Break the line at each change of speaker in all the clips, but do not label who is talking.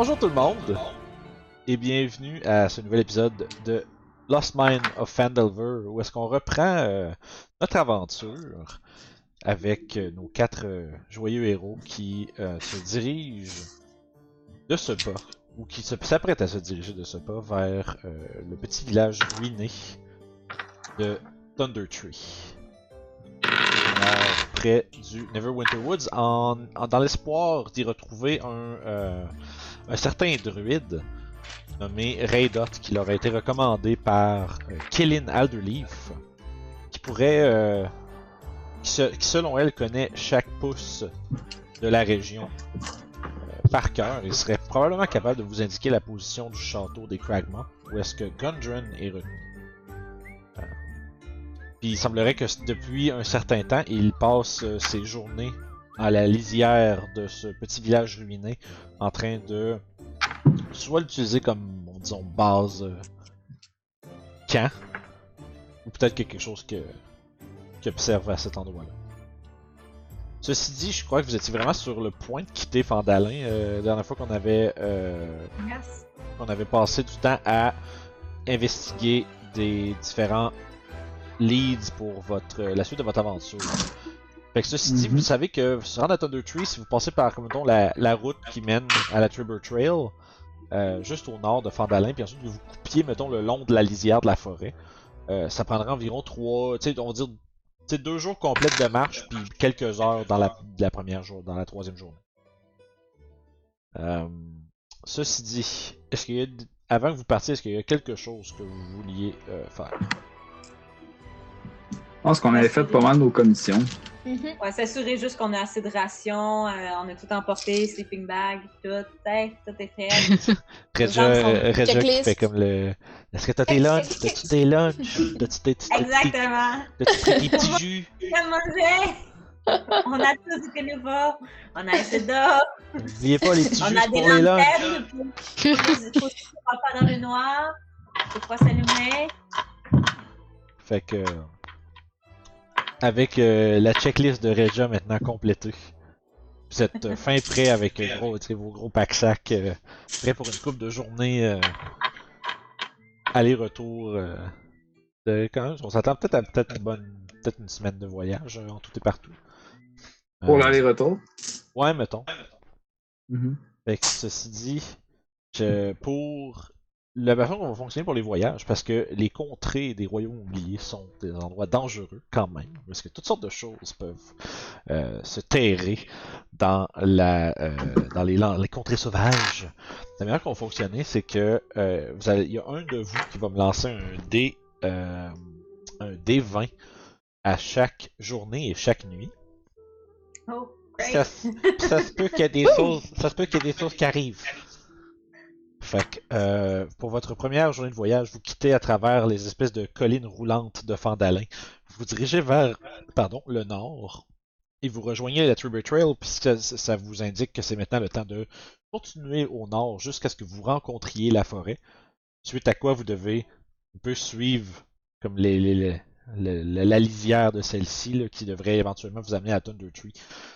Bonjour tout le monde et bienvenue à ce nouvel épisode de Lost Mine of Fandelver où est-ce qu'on reprend euh, notre aventure avec euh, nos quatre euh, joyeux héros qui se dirigent de ce pas ou qui s'apprêtent à se diriger de ce pas vers le petit village ruiné de Thunder Tree. Près du Neverwinter Woods dans l'espoir d'y retrouver un, euh, certain druide nommé Raydot qui leur a été recommandé par euh, Killin Alderleaf qui pourrait euh, qui, se- qui, selon elle connaît chaque pouce de la région par cœur et serait probablement capable de vous indiquer la position du château des Cragma où est-ce que Gundren est retenu. Puis il semblerait que depuis un certain temps, il passe euh, ses journées à la lisière de ce petit village ruiné en train de soit l'utiliser comme, disons, base euh, camp, ou peut-être quelque chose que qui observe à cet endroit-là. Ceci dit, je crois que vous étiez vraiment sur le point de quitter Fandalin euh, la dernière fois qu'on avait euh,
Yes.
qu'on avait passé du temps à investiguer des différents leads pour votre la suite de votre aventure. Fait que ceci dit,
Mhm.
vous savez que se rendre à Thunder Tree, si vous passez par comme mettons, la, la route qui mène à la Tribber Trail, euh, juste au nord de Fandalin, puis ensuite que vous coupiez, mettons, le long de la lisière de la forêt, euh, ça prendrait environ trois, tu sais, on va dire, tu sais, deux jours complets de marche, puis quelques heures dans la, la première jour, dans la troisième journée. Euh, ceci dit, est-ce qu'il y a, avant que vous partiez, est-ce qu'il y a quelque chose que vous vouliez euh, faire?
Je pense qu'on avait fait pas mal nos commissions.
Ouais, s'assurer juste qu'on a assez de rations, euh, on a tout emporté, sleeping bag, tout, hey, tout est
euh, Regia qui
checklist.
fait comme le. Est-ce que t'as tes lunchs? T'as-tu tes lunchs? T'as-tu tes, tes- tes-
Exactement.
t'as-tu pris tes petits jus?
On a tous du bénévolat, on a assez d'or,
N'oubliez pas les petits
on
jus
a des
pour les lunchs.
lanternes pour pour- pour pour pas dans le noir, faut pas s'allumer.
Fait que. Avec euh, la checklist de Regia maintenant complétée. Vous êtes euh, fin prêt avec euh, gros, vos gros pack-sacs. euh, prêt pour une couple de journées. euh, Aller-retour. euh, de, quand même, on s'attend peut-être à peut-être une bonne. Peut-être une semaine de voyage euh, en tout et partout.
Pour l'aller-retour?
Ouais, mettons.
Mhm.
Fait que ceci dit, je- pour la façon qu'on va fonctionner pour les voyages, parce que les contrées des royaumes oubliés sont des endroits dangereux quand même, parce que toutes sortes de choses peuvent euh, se terrer dans la euh, dans les, les contrées sauvages. La manière qu'on va fonctionner, c'est que euh, vous allez- il y a un de vous qui va me lancer un dé un dé 20 à chaque journée et chaque nuit.
Oh,
Ça,
great.
se- ça se peut qu'il y des choses, ça se peut qu'il y ait des choses qui arrivent. Fait que, euh, pour votre première journée de voyage, vous quittez à travers les espèces de collines roulantes de Fandalin. Vous dirigez vers, pardon, le nord. Et vous rejoignez la Tribute Trail, puisque ça, ça vous indique que c'est maintenant le temps de continuer au nord jusqu'à ce que vous rencontriez la forêt. Suite à quoi vous devez un peu suivre comme les, les- les- le- le- la lisière de celle-ci qui devrait éventuellement vous amener à Thunder Tree.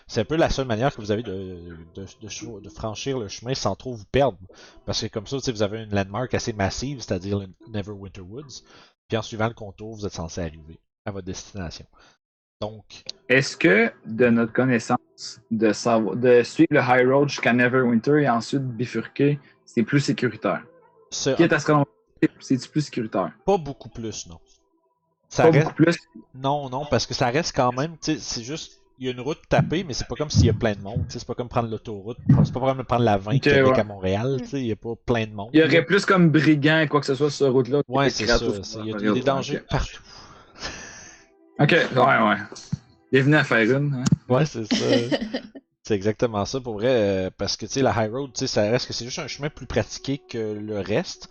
C'est un peu la seule manière que vous avez de, de, de cho- de franchir le chemin sans trop vous perdre. Parce que comme ça, vous avez une landmark assez massive, c'est-à-dire le Neverwinter Woods. Puis en suivant le contour, vous êtes censé arriver à votre destination. Donc,
Est-ce que, de notre connaissance, de, savoir, de suivre le High Road jusqu'à Neverwinter et ensuite bifurquer, c'est plus sécuritaire?
ce,
Quitte à ce qu'on c'est plus sécuritaire?
pas beaucoup plus, non. Ça reste,
plus.
Non, non, parce que ça reste quand même, tu sais, c'est juste, il y a une route tapée, mais c'est pas comme s'il y a plein de monde. tu sais, C'est pas comme prendre l'autoroute. C'est pas comme prendre la 20
Ok,
Québec
ouais.
à Montréal. tu sais, Il y a pas plein de monde.
Il y aurait plus comme brigand quoi que ce soit sur cette route-là.
Ouais, c'est ça. Il y a des dangers partout.
Ok, ouais, ouais. Bienvenue à faire une. Hein.
Ouais, c'est ça. c'est exactement ça pour vrai. euh, parce que tu sais, la High Road, tu sais, ça reste que c'est juste un chemin plus pratiqué que le reste.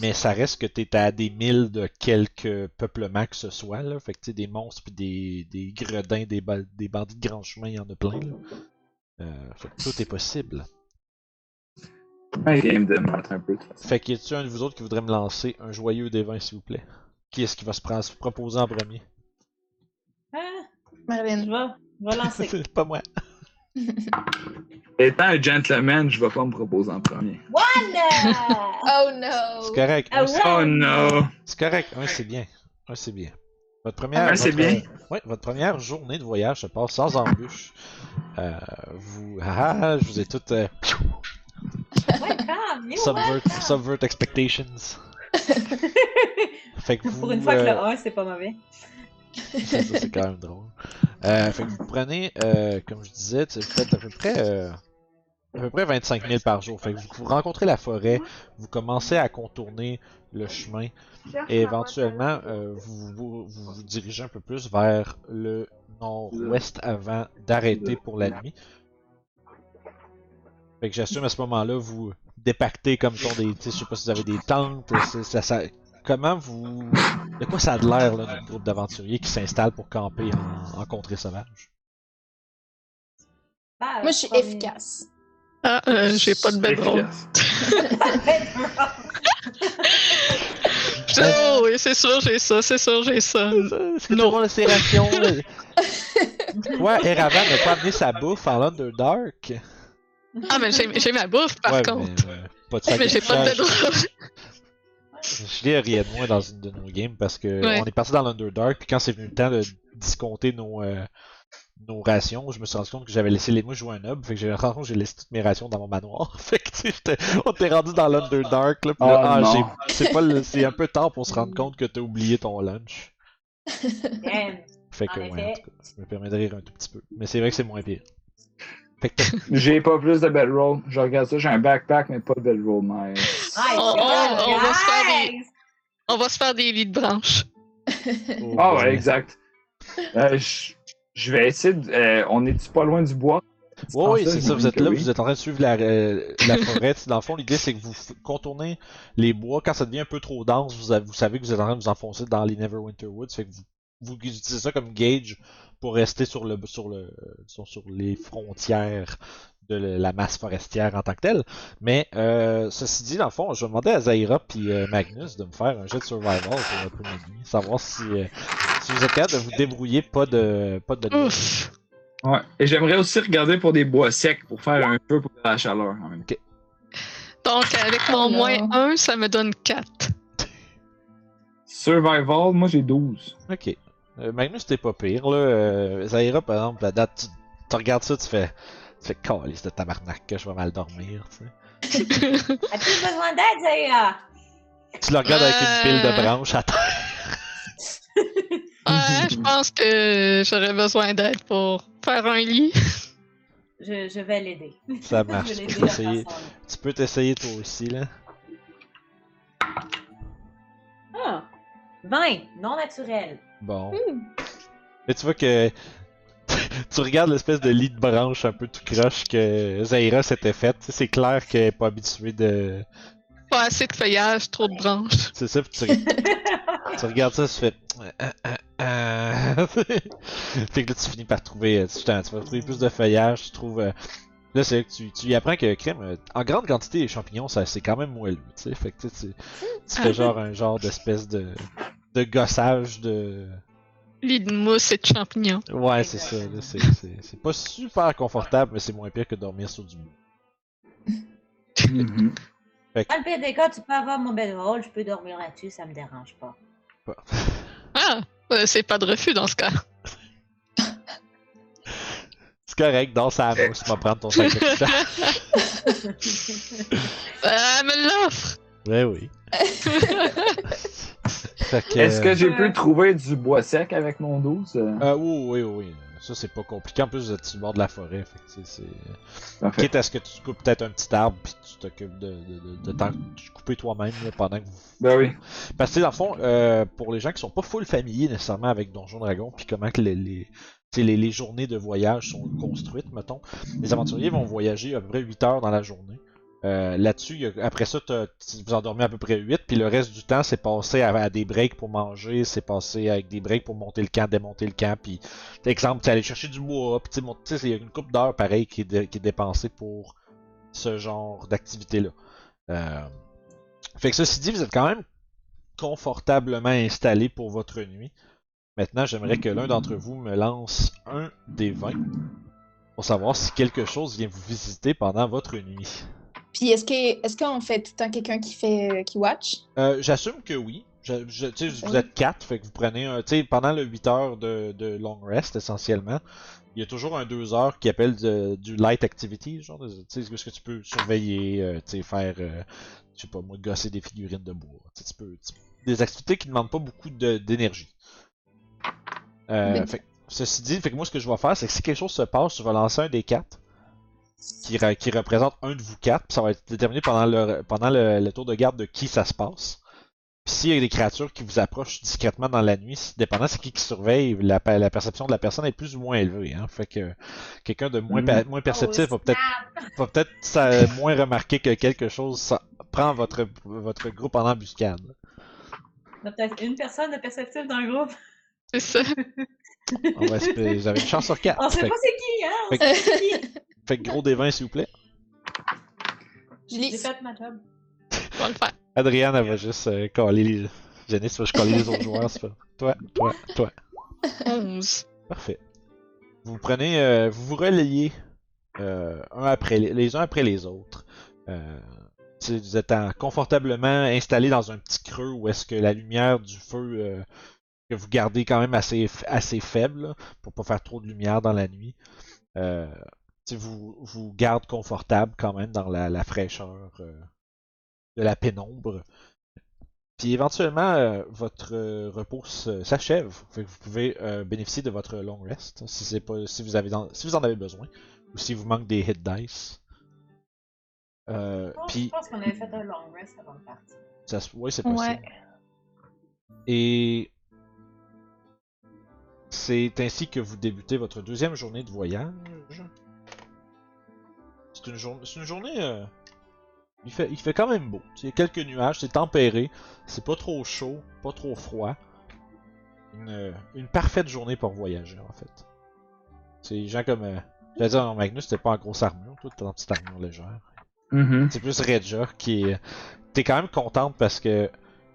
Mais ça reste que t'es à des milles de quelques peuplements que ce soit. Là. Fait que tu sais, des monstres puis des, des gredins, des, ba- des bandits de grand chemin, il y en a plein. Là. Euh, fait que tout est possible.
Game de un peu.
Fait qu'il y a-tu un de vous autres qui voudrait me lancer un joyeux des vins, s'il vous plaît? Qui est-ce qui va se, prendre, se proposer en premier?
Ah, vais, je vais lancer.
Pas moi.
Étant un gentleman, je vais pas me proposer en premier.
One!
Oh no!
C'est correct.
Ah
un,
Oh no!
C'est correct. Un, c'est bien. Un, c'est bien. Votre première,
Un, c'est
votre-
bien.
ouais, votre première journée de voyage se passe sans embûche. Euh, vous, ah, ah, je vous ai toutes euh, subvert, subvert expectations. Fait que vous,
Pour une fois que
euh,
le 1, c'est pas mauvais.
Ça, c'est quand même drôle. Euh, fait que vous prenez, euh, comme je disais, faites à peu près, euh, à peu près 25 000 par jour. Fait que vous, rencontrez la forêt, vous commencez à contourner le chemin et éventuellement vous, vous, dirigez un peu plus vers le nord-ouest avant d'arrêter pour la nuit. Fait que j'assume à ce moment-là vous dépactez comme ton des, je sais pas si vous avez des tentes, ça, ça, comment vous, de quoi ça a de l'air là, notre groupe d'aventuriers qui s'installe pour camper en, en contrée sauvage?
Ah,
Moi, je suis efficace.
Ah, euh, j'ai pas de bedroll.
Efficace.
Oh, oui, c'est sûr, j'ai ça, c'est sûr, j'ai ça.
Est-ce que tout le monde a ses rations? Toi, Eravan n'a pas amené sa bouffe en Underdark?
Ah, mais j'ai j'ai ma bouffe, par
Ouais,
contre.
Mais, euh, pas de
Mais, j'ai pas de
sacrifice. Je l'ai riais de moi dans une de nos games parce que
Ouais.
on est parti dans l'Underdark, puis quand c'est venu le temps de discompter nos, euh, nos rations, je me suis rendu compte que j'avais laissé les. Moi, je jouais un hub, fait que j'ai rendu compte que j'ai laissé toutes mes rations dans mon manoir. fait que, tu sais, j'étais- on t'est rendu dans l'Underdark, là, pis là,
Oh,
ah, j'ai- c'est pas le- c'est un peu tard pour se rendre compte que t'as oublié ton lunch.
Damn.
Fait que,
En
ouais,
effet.
en tout cas, ça me permet de rire un tout petit peu. Mais c'est vrai que c'est moins pire.
J'ai pas plus de bedroll. Je regarde ça, j'ai un backpack, mais pas de bedroll. Nice.
Nice,
On-
good
on- on va se faire des-! On va se faire des lits de branches.
oh,
Ah ouais, exact. Euh, je je vais essayer de... euh, on est-tu pas loin du bois?
Oui, c'est ça, vous êtes là,
oui.
vous êtes en train de suivre la, euh, la forêt. Dans le fond, l'idée c'est que vous contournez les bois. Quand ça devient un peu trop dense, vous, avez- vous savez que vous êtes en train de vous enfoncer dans les Neverwinter Woods. Fait que vous, vous utilisez ça comme gauge pour rester sur le sur le sur, sur les frontières de le- la masse forestière en tant que telle. Mais euh, ceci dit, dans le fond, je vais demander à Zaira puis euh, Magnus de me faire un jet de survival pour votre première nuit. Savoir si, euh, si vous êtes capable de vous débrouiller pas de pas de
Ouf.
Ouais. Et j'aimerais aussi regarder pour des bois secs pour faire un feu pour la chaleur en même temps.
Donc, avec mon
Oh
moins 1, ça me donne 4.
Survival, moi j'ai 12.
Ok. Euh, Magnus, t'es pas pire, là. Euh, Zaira, par exemple, la date, tu, tu regardes ça, tu fais. Tu fais calice de tabarnak que je vais mal dormir, tu sais.
As-tu besoin d'aide, Zaya?
Tu le regardes avec une pile de
Euh.
branches à terre.
Ouais, je pense que j'aurais besoin d'aide pour faire un lit.
Je, je vais l'aider.
Ça marche.
Je vais
Tu peux essayer, tu peux t'essayer toi aussi, là.
Ah, 20, non naturel.
Bon.
Hmm.
Mais tu vois que. tu regardes l'espèce de lit de branches un peu tout croche que Zaira s'était faite. C'est clair qu'elle est pas habituée de.
Pas assez de feuillage, trop de branches.
C'est ça, puis tu, tu regardes ça, tu fais. Euh, euh, euh. fait que là, tu finis par trouver. Tu, tu vas trouver plus de feuillage, tu trouves. Là, c'est que tu, tu y apprends que crème, euh, en grande quantité, les champignons, ça, c'est quand même moelleux, tu sais. Fait que tu, tu, fais genre un genre d'espèce de, de gossage de.
Lit de mousse et de champignons.
Ouais, c'est ça. là, C'est, c'est, c'est pas super confortable, mais c'est moins pire que dormir sur du bois.
Mhm.
Dans le pire des cas, tu peux avoir mon bedroll, je peux dormir là-dessus, ça me dérange pas.
Ah, euh, c'est pas de refus dans ce cas.
C'est correct, dans sa mousse, tu vas prendre ton sac de couchage.
Euh, me l'offre!
Ouais, oui. Que,
Est-ce que j'ai
Euh.
pu trouver du bois sec avec mon 12? euh?
Oui, oui, oui. ça c'est pas compliqué. En plus, vous êtes sur le bord de la forêt. Fait que c'est-. Quitte à ce que tu coupes peut-être un petit arbre, puis tu t'occupes de, de, de, de t'en couper toi-même là, pendant que vous.
Ben oui.
Parce que dans le fond, euh, pour les gens qui sont pas full familiers nécessairement avec Donjon Dragon, puis comment que les, les, journées de voyage sont construites, mettons, les aventuriers vont voyager à peu près 8 heures dans la journée. Euh, Là-dessus, après ça, vous endormez à peu près 8, puis le reste du temps, c'est passé à, des breaks pour manger, c'est passé avec des breaks pour monter le camp, démonter le camp, puis exemple, aller chercher du bois, puis il y a une coupe d'heures pareil qui est, dé- qui est dépensée pour ce genre d'activité-là. Euh, Fait que ceci dit, vous êtes quand même confortablement installé pour votre nuit. Maintenant, j'aimerais que l'un d'entre vous me lance un des 20 pour savoir si quelque chose vient vous visiter pendant votre nuit.
Puis est-ce que est-ce qu'on fait tout le temps quelqu'un qui fait euh, qui watch?
Euh, J'assume que oui. Je, je- vous êtes quatre, fait que vous prenez un. Pendant le 8 heures de, de long rest, essentiellement, il y a toujours un 2 heures qui appelle de- du light activity, genre, tu sais, ce que tu peux surveiller, euh, tu sais, faire, euh, je sais pas moi, gosser des figurines de bois. Tu sais, tu peux. tu- des activités qui demandent pas beaucoup de- d'énergie. Euh,
Oui.
fait ceci dit, fait que moi, ce que je vais faire, c'est que si quelque chose se passe, je vais lancer un des quatre qui, re- qui représente un de vous quatre, puis ça va être déterminé pendant le, pendant le, le tour de garde de qui ça se passe. Puis s'il y a des créatures qui vous approchent discrètement dans la nuit, si- dépendant c'est qui qui surveille, la, la perception de la personne est plus ou moins élevée. Hein? Fait que quelqu'un de moins, per- moins perceptif
Oh,
va peut-être va peut-être ça- moins remarquer que quelque chose ça- prend votre, votre groupe en embuscade.
A peut-être une personne de perceptif dans le groupe.
C'est ça.
On va Vous avez une chance sur quatre.
On sait
Fait,
pas c'est qui, hein? On
fait
sait pas c'est qui.
fait que gros des 20 s'il vous plaît.
J'ai fait ma job.
On va le faire.
Adrienne, elle va juste euh, caler les. Janice va juste caler les autres joueurs. c'est pas- Toi, toi, toi.
11.
Parfait. Vous prenez, euh, vous vous relayez euh, un après les, les uns après les autres. Euh, tu sais, vous êtes en- confortablement installé dans un petit creux où est-ce que la lumière du feu euh, que vous gardez quand même assez, assez faible là, pour pas faire trop de lumière dans la nuit. Euh, vous vous garde confortable quand même dans la, la fraîcheur euh, de la pénombre. Puis éventuellement, euh, votre euh, repos s'achève. Vous pouvez euh, bénéficier de votre long rest si c'est pas si vous avez dans- si vous en avez besoin ou si vous manque des hit dice. Euh,
Je pense-
puis
Je pense qu'on avait fait un long rest avant de partir.
ça se- ouais, c'est possible.
Ouais.
Et c'est ainsi que vous débutez votre deuxième journée de voyage. C'est une, jour- c'est une journée. euh, il, fait, il fait quand même beau. Il y a quelques nuages, c'est tempéré. C'est pas trop chaud, pas trop froid. Une, euh, une parfaite journée pour voyager en fait. C'est les gens comme. Euh, J'allais dire, Magnus, t'es pas en grosse armure, toi, t'es en petite armure légère.
Mhm.
C'est plus Redja qui est. T'es quand même contente parce que, tu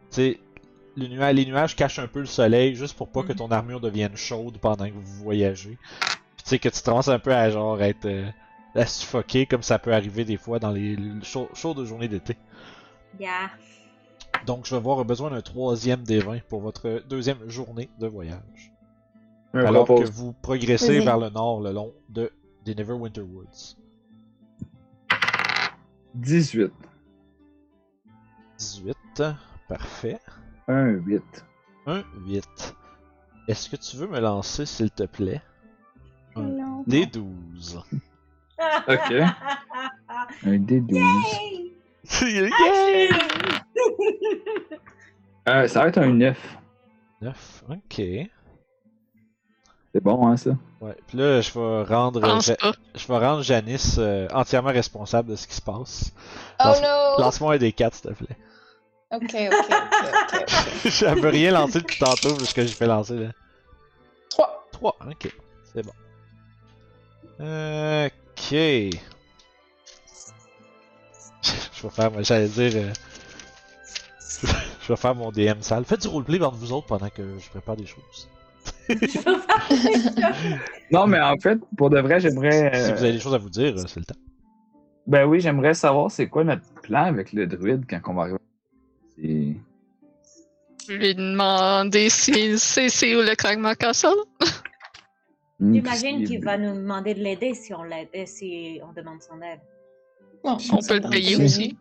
sais, le nua- les nuages cachent un peu le soleil juste pour pas que
Mhm.
ton armure devienne chaude pendant que vous voyagez. Puis tu sais, que tu te un peu à genre être. euh, à suffoquer comme ça peut arriver des fois dans les les chaudes journées d'été.
Yeah.
Donc je vais avoir besoin d'un troisième des 20 pour votre deuxième journée de voyage.
Un
Alors que vous progressez vers le nord le long de des Neverwinter Woods.
18.
18. Parfait.
Un 8.
Un 8. Est-ce que tu veux me lancer, s'il te plaît? Un
Non.
des 12.
Ok. Un D12.
Yay!
Yeah!
Euh, ça va être un 9.
9. Ok.
C'est bon, hein, ça?
Ouais. Puis là, je vais rendre,
Je
je vais rendre Janice euh, entièrement responsable de ce qui se passe.
Oh
Lance-
no!
Lance-moi un des 4, s'il te plaît.
Ok, ok, ok, ok.
J'avais rien lancé depuis tantôt, parce que j'ai fait lancer là.
Trois.
3, ok. C'est bon. Ok. Je vais faire, j'allais dire. euh, Je vais faire mon DM sale. Faites du roleplay entre vous autres pendant que je prépare des choses.
Non, mais en fait, pour de vrai, j'aimerais.
Si
euh,
vous avez des choses à vous dire, euh, c'est le temps.
Ben oui, j'aimerais savoir c'est quoi notre plan avec le druide quand on va arriver. C'est-
lui ai demandé si c'est où le Kragma Castle.
J'imagine qu'il va nous demander de l'aider si on l'aide, euh, si on demande son aide.
Bon,
On peut le payer aussi.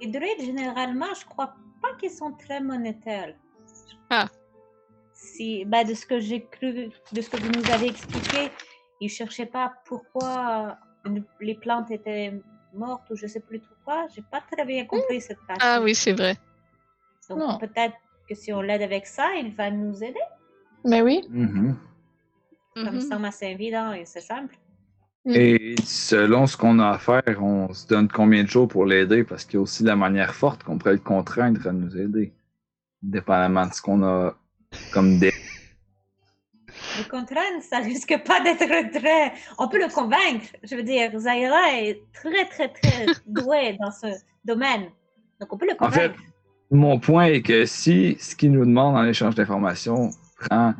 Les druides, généralement, je crois pas qu'ils sont très monétaires.
Ah.
si, bah, de ce que j'ai cru, de ce que vous nous avez expliqué, il cherchait pas pourquoi une- les plantes étaient mortes ou je sais plus trop quoi. J'ai pas très bien compris cette partie.
Ah oui, c'est vrai.
Donc
Non.
peut-être que si on l'aide avec ça, il va nous aider.
Mais oui.
Mhm.
Ça me semble assez évident et c'est simple.
Et selon ce qu'on a à faire, on se donne combien de jours pour l'aider? Parce qu'il y a aussi la manière forte qu'on pourrait le contraindre à nous aider. Dépendamment de ce qu'on a comme dé.
Le contraindre, ça risque pas d'être très. On peut le convaincre. Je veux dire, Zaira est très, très, très douée dans ce domaine. Donc on peut le
En fait,
convaincre.
mon point est que si ce qu'il nous demande en échange d'informations prend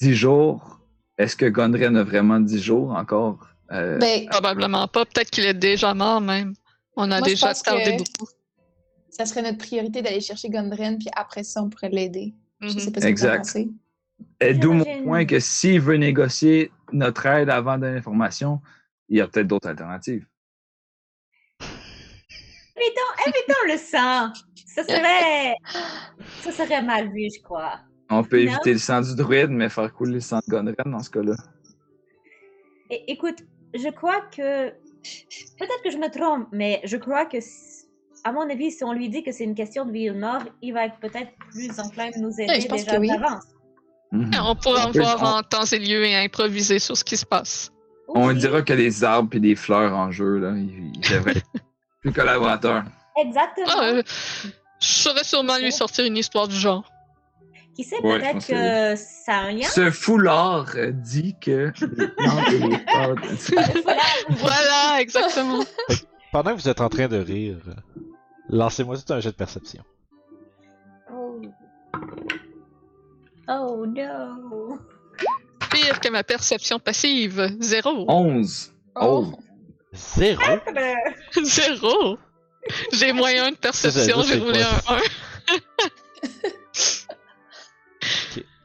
10 jours, est-ce que Gondren a vraiment 10 jours encore? Euh,
Ben,
Probablement pas. Peut-être qu'il est déjà mort même. On a
Moi,
déjà tardé
que-
beaucoup.
ça serait notre priorité d'aller chercher Gondren, puis après ça, on pourrait l'aider. Je sais pas ce que vous en
Exact.
pensez.
Et d'où mon point que s'il veut négocier notre aide avant de donner l'information, il y a peut-être d'autres alternatives.
Évitons, évitons le sang. Ça serait. Ça serait mal vu, je crois.
On peut
Non?
éviter le sang du druide, mais faire couler le sang de Gondren dans ce cas-là.
Écoute, je crois que. Peut-être que je me trompe, mais je crois que. À mon avis, si on lui dit que c'est une question de vie ou de mort, il va être peut-être plus enclin de nous aider
je pense
déjà
que oui.
d'avance.
Mhm.
On pourra
peut-
voir
on-
en temps et lieu et improviser sur ce qui se passe.
On
Oui,
dira qu'il y a des arbres et des fleurs en jeu. Là. Il, devrait être plus collaborateur.
Exactement.
Ah, euh, je saurais sûrement lui sortir une histoire du genre.
Qui sait,
Ouais,
peut-être que ça a un lien.
Ce foulard dit que les plantes et les fleurs-
Voilà, exactement.
Pendant que vous êtes en train de rire, lancez-moi tout un jet de perception.
Oh. Oh no.
Pire que ma perception passive. Zéro.
11. Oh.
Zéro?
Zéro. J'ai moyen de perception, j'ai
c'est
roulé un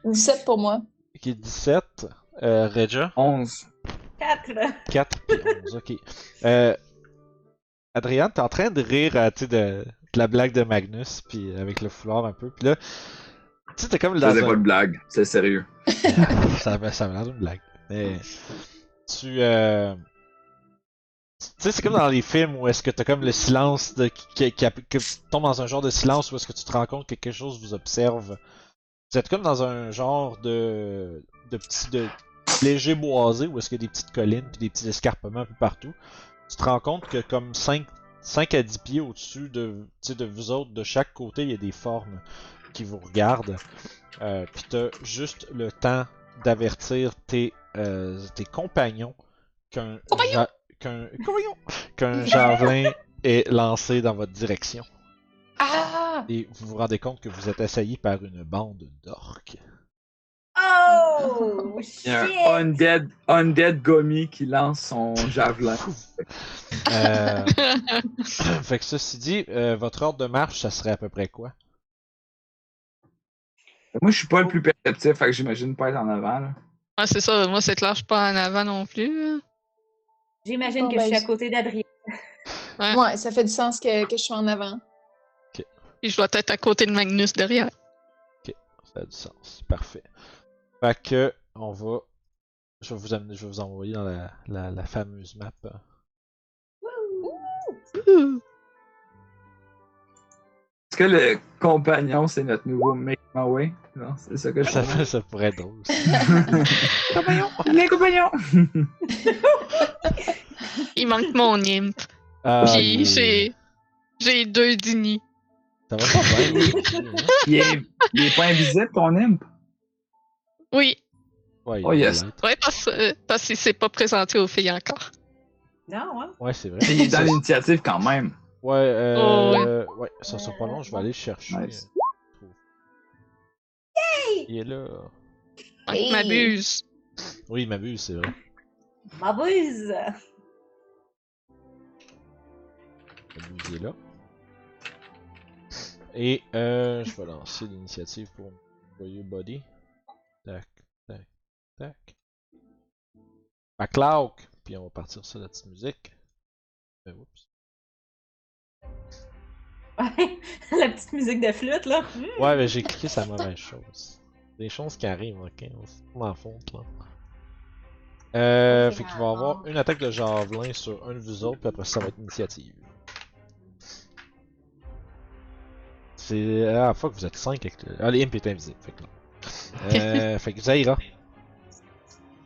1.
17 pour moi.
Ok, 17. Euh, Regia?
11.
4.
4 puis 11, ok. Euh, Adrien, t'es en train de rire euh, tu sais, de, de la blague de Magnus, puis avec le foulard un peu, puis là, tu sais, t'es comme dans
C'était
un...
pas de blague, c'est sérieux.
ça avait ça avait l'air d'une blague. Mais tu. Euh... Tu sais, c'est comme dans les films où est-ce que t'as comme le silence de, qui, qui, qui- que tu tombes dans un genre de silence où est-ce que tu te rends compte que quelque chose vous observe. Vous êtes comme dans un genre de. de petit. de léger boisé où est-ce qu'il y a des petites collines puis des petits escarpements un peu partout. Tu te rends compte que comme 5, 5 à 10 pieds au-dessus de, tu sais, de vous autres, de chaque côté, il y a des formes qui vous regardent. Euh, puis t'as juste le temps d'avertir tes, euh, tes compagnons qu'un ja- qu'un javelin est lancé dans votre direction.
Ah!
Et vous vous rendez compte que vous êtes assailli par une bande d'orques.
Oh!
Il y a
Shit!
un undead, undead Gummy qui lance son javelin.
Euh, fait que ceci dit, euh, votre ordre de marche, ça serait à peu près quoi?
Moi, je suis pas le plus perceptif, fait que j'imagine pas être en avant. Là.
Ouais, c'est ça. Moi, c'est clair, je suis pas en avant non plus.
J'imagine
Bon,
que
ben,
je suis à
je-
côté d'Adrien.
Ouais, ça fait du sens que, que je sois en avant.
Et je dois être à côté de Magnus derrière.
Ça a du sens. Parfait. Fait que, on va. Je vais vous amener, je vais vous envoyer dans la, la, la fameuse map.
Ouh.
Est-ce que le compagnon, c'est notre nouveau Make My Way? Non, c'est ça que je
Ça,
comprends.
ça pourrait être drôle. ça.
compagnon! Les compagnons!
Il manque mon imp.
Ah,
j'ai. J'ai deux dini.
Ça va pas bien. hein?
il, est, il est pas invisible, ton imp?
Oui.
Ouais,
Oh, yes.
Ouais, parce, euh, parce qu'il s'est pas présenté aux filles encore.
Non, hein?
Ouais, c'est vrai.
Il est dans l'initiative quand même.
Ouais, euh,
Oh,
ouais, ça sera pas long, je vais aller le chercher.
Nice.
euh, Il est là.
Ouais,
Hey.
m'abuse.
Oui, il m'abuse, c'est vrai.
M'abuse!
M'abuse, il est là. Et euh, je vais lancer l'initiative pour envoyer Body. Tac, tac, tac. Backlog! Puis on va partir sur la petite musique. Euh, oups.
Ouais, la petite musique de flûte, là. Hmm.
Ouais, mais j'ai cliqué sur la mauvaise chose. Des choses qui arrivent, ok. On se tourne en faute, là. Euh, fait qu'il va y avoir une attaque de javelin sur un de vous autres, puis après ça va être initiative. C'est. Ah, fuck, vous êtes 5 avec le. Ah, l'imp est invisible, fait que là. Euh, fait que Zaira.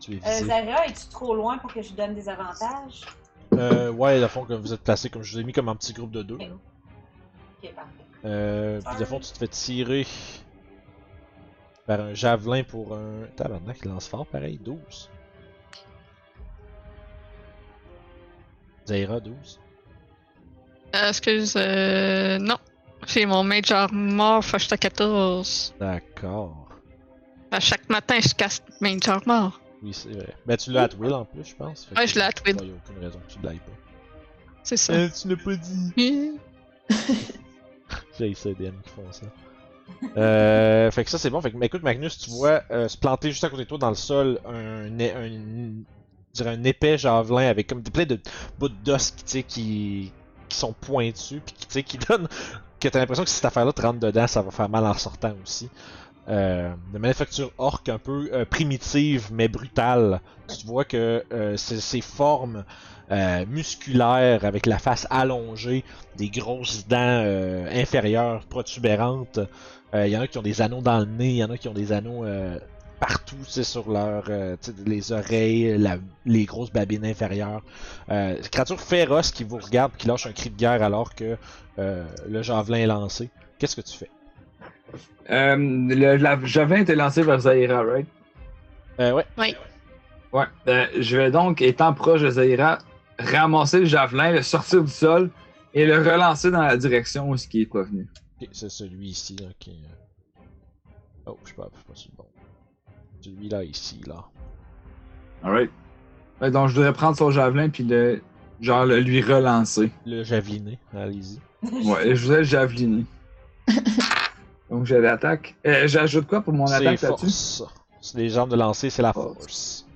Tu es
Euh,
visé.
Zara, es-tu trop loin pour que je donne des avantages?
Euh, ouais, de fond, comme vous êtes placé, comme je vous ai mis comme un petit groupe de deux.
Ok, parfait.
Euh, puis de fond, tu te fais tirer par un javelin pour un. Tabarnak, il lance fort, pareil, 12. Zaira, 12.
Euh, excuse, euh, non. J'ai mon Major mort, fait que j'étais à 14.
D'accord.
À chaque matin, je casse Major mort.
Oui, c'est vrai. Ben, tu l'as at will en plus, je pense.
Ouais, je l'ai at will.
Ouais, y a aucune raison que tu l'ailles pas.
C'est ça.
Euh, tu l'as pas dit. J'ai ça, DM qui font ça. Euh, fait que ça c'est bon. Fait que, mais écoute Magnus, tu vois euh, se planter juste à côté de toi dans le sol un, un, je dirais un épais javelin avec comme plein de bouts d'os qui, tu sais, qui, qui sont pointus puis qui, tu sais, qui donnent que t'as l'impression que si cette affaire-là te rentre dedans, ça va faire mal en sortant aussi. Euh, de manufacture orque un peu euh, primitive mais brutale. Tu vois que euh, ces, formes euh, musculaires avec la face allongée, des grosses dents euh, inférieures protubérantes. Il y en a qui ont des anneaux dans le nez, il y en a qui ont des anneaux euh, partout, sur euh, les oreilles, les grosses babines inférieures. Euh, créature féroce qui vous regarde, qui lâche un cri de guerre alors que euh, le javelin est lancé. Qu'est-ce que tu fais?
Euh, le la javelin était lancé vers Zaira, right?
euh, Ouais.
Ouais. Euh, je vais donc, étant proche de Zaira, ramasser le javelin, le sortir du sol et le relancer dans la direction où ce qui est pas venu.
Ok, c'est celui ici là qui. euh, Oh, je sais pas, je pas bon. Celui-là ici là.
Alright. Ouais, donc je devrais prendre son javelin puis le genre le lui relancer.
Le javeliné, allez-y.
Ouais, je voulais le javeliner. donc j'ai l'attaque. Euh, J'ajoute quoi pour mon attaque là-dessus?
C'est les jambes de lancer, c'est la
Force.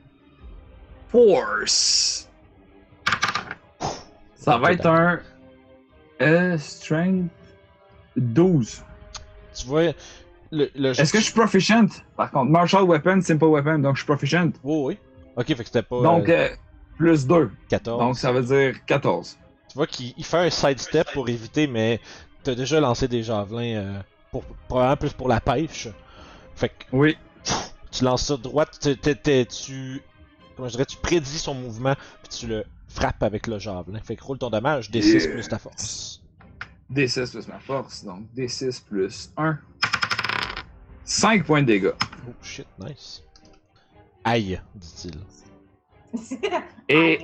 force.
Ça va être un euh, strength 12.
Tu vois, le, le
Est-ce que je suis proficient? Par contre, martial weapon, simple weapon, donc je suis proficient.
Oui, oui. Ok, fait que c'était pas
Donc
euh,
plus 2.
14.
Donc ça veut dire 14.
Tu vois qu'il il fait un sidestep pour éviter, mais t'as déjà lancé des javelins euh, pour probablement plus pour la pêche. Fait que
Oui.
tu lances ça droite, t'es- t'es- t'es- tu comment je dirais, tu prédis son mouvement puis tu le frappes avec le javelin. Fait que roule ton dommage, D6
Yes.
plus ta force.
D6 plus ma force, donc D6 plus 1. 5 points de dégâts.
Oh shit, nice. Aïe, dit-il.
Et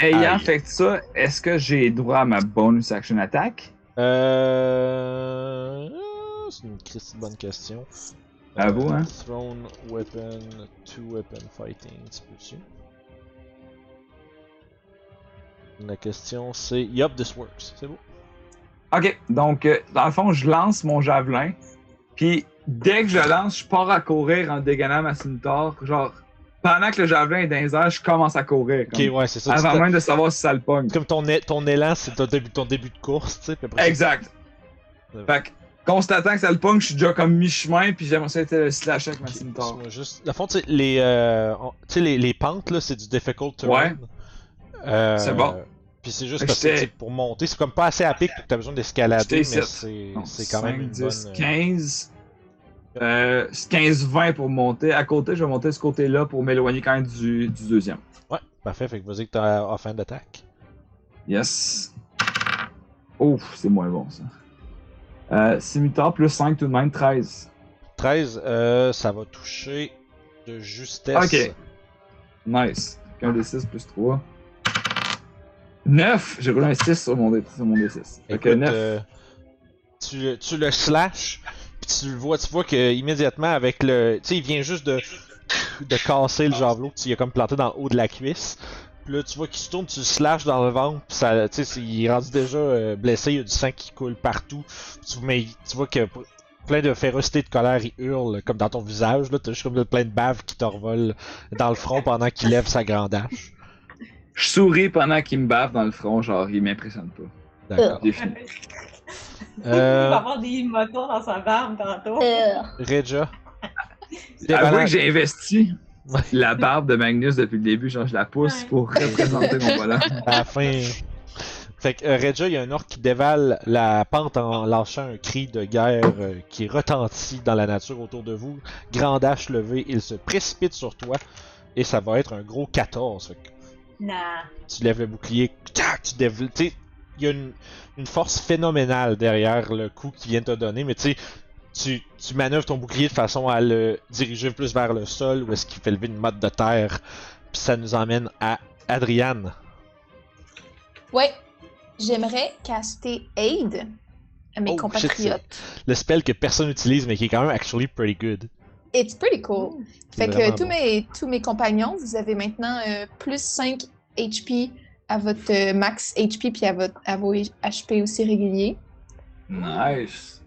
ayant
Aïe.
fait ça, est-ce que j'ai droit à ma bonus action attack?
Euh... C'est une Christie bonne question.
À vous, hein?
Thrown weapon, two weapon fighting, tu peux-tu? La question c'est Yup, this works. C'est beau.
Ok, donc euh, dans le fond, je lance mon javelin. Puis dès que je lance, je pars à courir en dégainant ma scimitar. Genre, pendant que le javelin est dans les airs, je commence à courir.
Ok, ouais, c'est ça.
avant même de savoir si ça le pogne.
Comme ton, ton élan, c'est ton début, ton début de course, tu sais. après
Exact. Fait que, constatant que ça le pogne, je suis déjà comme mi-chemin, puis j'aimerais ça être le slash avec ma
laisse-moi juste. La fond, tu sais, les, euh, tu les, les pentes, là, c'est du difficult terrain.
Ouais.
Euh,
C'est bon.
Puis c'est juste parce que tu pour monter, c'est comme pas assez à pic que t'as besoin d'escalader, mais c'est quand même
5,
une
10,
bonne. euh,
15. Euh, 15-20 pour monter. À côté, je vais monter ce côté-là pour m'éloigner quand même du, du deuxième.
Ouais, parfait. Fait que vas-y que t'as offhand d'attaque.
Yes. Ouf, c'est moins bon ça. Euh, scimitar plus 5 tout de même, 13.
13, euh, ça va toucher de justesse.
Ok. Nice. 1 des 6 plus 3. 9! J'ai roulé un 6 sur mon, D, sur mon D6. Fait que
Écoute,
9.
euh, tu, le- tu le slash, puis tu le vois, tu vois que immédiatement avec le, tu sais, il vient juste de de casser le javelot tu y as comme planté dans le haut de la cuisse. Puis là, tu vois qu'il se tourne, tu le slashes dans le ventre, puis ça, tu sais, il est rendu déjà euh, blessé, il y a du sang qui coule partout. Tu, mais, tu vois que plein de férocité de colère, il hurle comme dans ton visage, là, t'as juste comme plein de bave qui te revole dans le front pendant qu'il lève sa grande hache.
Je souris pendant qu'il me baffe dans le front, genre il m'impressionne pas.
D'accord.
Défini.
Il va
Euh,
avoir des motons dans sa barbe tantôt.
Euh,
Reja,
Avouez que j'ai investi. la barbe de Magnus depuis le début, genre je la pousse
Ouais.
pour représenter mon volant.
à la fin. Fait que euh, Regia, il y a un orc qui dévale la pente en lâchant un cri de guerre euh, qui retentit dans la nature autour de vous. Grand dash levé, il se précipite sur toi et ça va être un gros 14. Fait que
Nah.
tu lèves le bouclier, tac, tu dév- tu sais, il y a une, une force phénoménale derrière le coup qu'il vient de te donner, mais tu sais, tu, tu manœuvres ton bouclier de façon à le diriger plus vers le sol ou est-ce qu'il fait lever une motte de terre. Puis ça nous emmène à Adriane.
Ouais. J'aimerais caster Aid à mes
Oh,
compatriotes.
Le spell que personne n'utilise mais qui est quand même actually pretty good.
It's pretty cool.
C'est
Fait que tous,
bon.
mes, tous mes compagnons, vous avez maintenant euh, plus 5 HP à votre euh, max HP puis à, votre, à vos HP aussi réguliers.
Nice.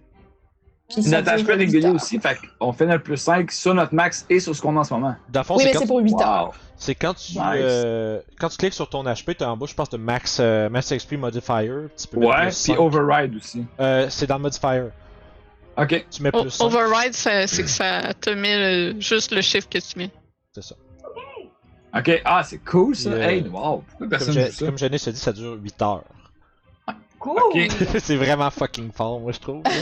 Notre HP régulier
heures.
aussi, fait qu'on fait notre plus 5 sur notre max et sur ce qu'on a en ce moment.
Dans le fond,
Oui,
c'est
mais c'est pour 8 heures.
C'est quand tu
Nice.
euh, quand tu cliques sur ton HP, t'as en bas, je pense, de max, euh, max XP modifier. Tu peux
Ouais, puis override aussi.
Euh, c'est dans le modifier.
Ok.
Tu mets
O-
plus 5.
override, c'est que ça te met le- juste le chiffre que tu mets.
C'est ça.
Ok, ah, c'est cool ça.
Le-
Hey, wow, pourquoi
Comme,
personne ça?
comme Janice a dit, ça dure 8 heures.
Cool!
Ok.
c'est vraiment fucking fort, moi, je trouve.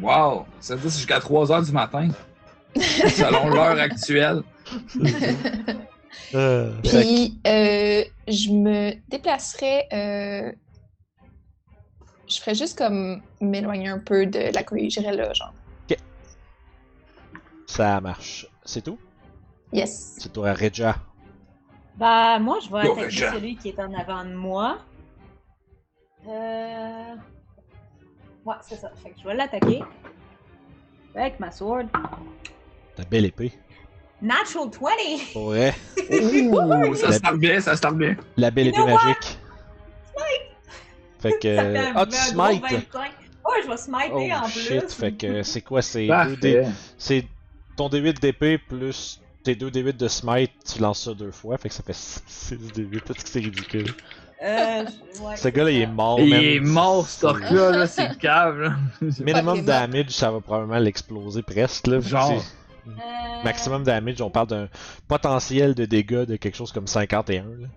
Wow, ça veut dire jusqu'à 3h du matin. Selon l'heure actuelle.
Euh,
Puis euh, je me déplacerais. euh, je ferais juste comme m'éloigner un peu de la grille. J'irais là, genre.
ça marche. C'est tout?
Yes.
C'est toi, Regia.
Bah, moi, je vais attaquer celui qui est en avant de moi. Euh... Ouais, c'est ça. Fait que je vais l'attaquer. Avec ma sword.
Ta belle épée.
Natural 20!
Pour vrai,
Ouh, ça start bien, ça start bien.
la belle épée magique. Fait que.
Ça fait un
Ah, tu
gros
smite!
25. Ouais, je vais smiter
Oh
en
shit,
plus.
fait que c'est quoi? C'est 2 d
Parfait.
C'est ton D8 d'épée plus tes 2 D8 de smite, tu lances ça deux fois, fait que ça fait 6 D8. Est-ce que c'est ridicule?
Euh, je- ouais,
Ce gars-là, il est mort,
Il est mort, ce orc-là, là, c'est cave, là.
Minimum damage, ça va probablement l'exploser presque, là.
Genre.
Euh,
Maximum damage, on parle d'un potentiel de dégâts de quelque chose comme 51, là.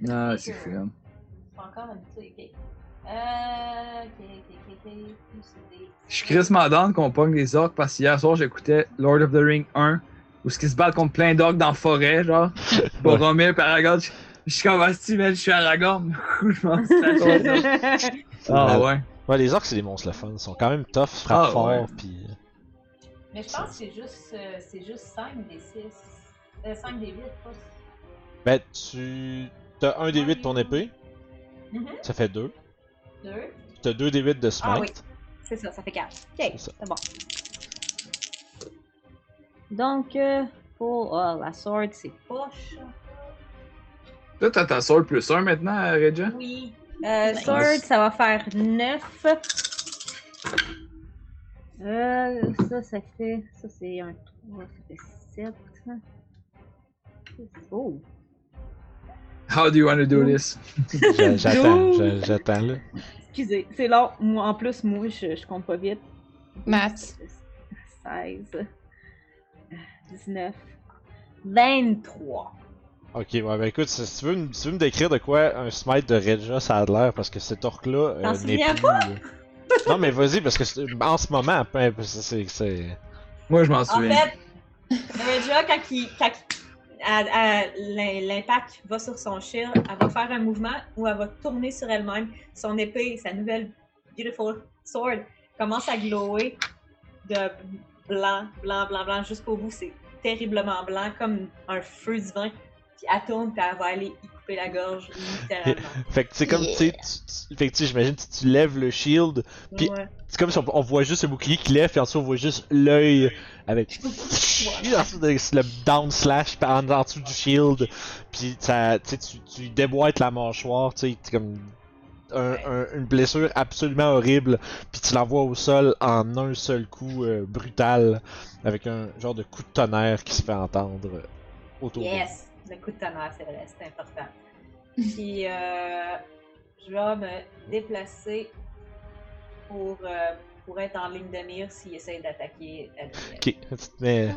Non, c'est fun.
Je suis encore habitué, ok. Euh. Ok, ok, ok, ok. Plus c'est des-
Je suis crissement down qu'on pogne les orcs parce qu'hier soir, j'écoutais Lord of the Ring 1 où ce qui se battent contre plein d'orcs dans la forêt, genre. Boromir, Paragon. Je suis comme, man, je suis Aragorn. je m'en slash. Ah ouais.
Ouais, les orcs, c'est des monstres le fun. Ils sont quand même tough, frappent
Ah,
fort,
ouais.
pis...
Mais je pense que c'est juste, euh, c'est juste 5 des 6. Euh, 5 des 8, pas.
Ben, tu... T'as un D8 de ton épée,
Mhm.
ça fait 2.
2.
T'as 2 D8 de smite.
Ah oui. C'est ça, ça fait 4. Ok,
c'est
bon. Donc, euh, pour oh, la sword, c'est poche.
Toi, t'as ta sword plus 1 maintenant, Regia?
Oui. Euh, sword, ça va faire 9. Euh, ça, ça fait. Ça, c'est un 3, ça fait 7. Oh!
How do you want to do this?
J'a- J'attends, j'attends, là.
Excusez, c'est long. Moi, en plus, moi, je, je compte pas vite.
Math.
16. 19. 23.
Ok, ouais, ben écoute, si tu veux, me- si tu veux me décrire de quoi un smite de Regia ça a l'air, parce que cet orc-là euh,
T'en
n'est plus...
pas?
non, mais vas-y, parce que en ce moment, c'est... c'est-
Moi, je m'en
En
souviens.
fait, Regia, quand, il, quand l'impact va sur son shield, elle va faire un mouvement où elle va tourner sur elle-même. Son épée, sa nouvelle Beautiful Sword, commence à glower de blanc, blanc, blanc, blanc jusqu'au bout. C'est terriblement blanc, comme un feu divin. Puis elle tourne, puis elle va aller y couper la gorge, littéralement.
Fait que c'est comme, tu sais,
Yeah.
tu- tu- fait que tu sais, j'imagine, tu, tu lèves le shield, Puis-
Ouais.
c'est comme si on, on voit juste le bouclier qui lève, puis ensuite on voit juste l'œil avec de- le down slash par en, en dessous du shield, puis ça, tu sais, tu, déboîtes la mâchoire, tu sais, c'est comme un- un- une blessure absolument horrible, puis tu l'envoies au sol en un seul coup euh, brutal, avec un genre de coup de tonnerre qui se fait entendre euh, autour de
Yes! Le coup de tonnerre, c'est vrai, c'est important. Puis, euh, je vais me déplacer pour euh, pourrait être en ligne de mire s'il essaie d'attaquer.
Ok, tu te mets,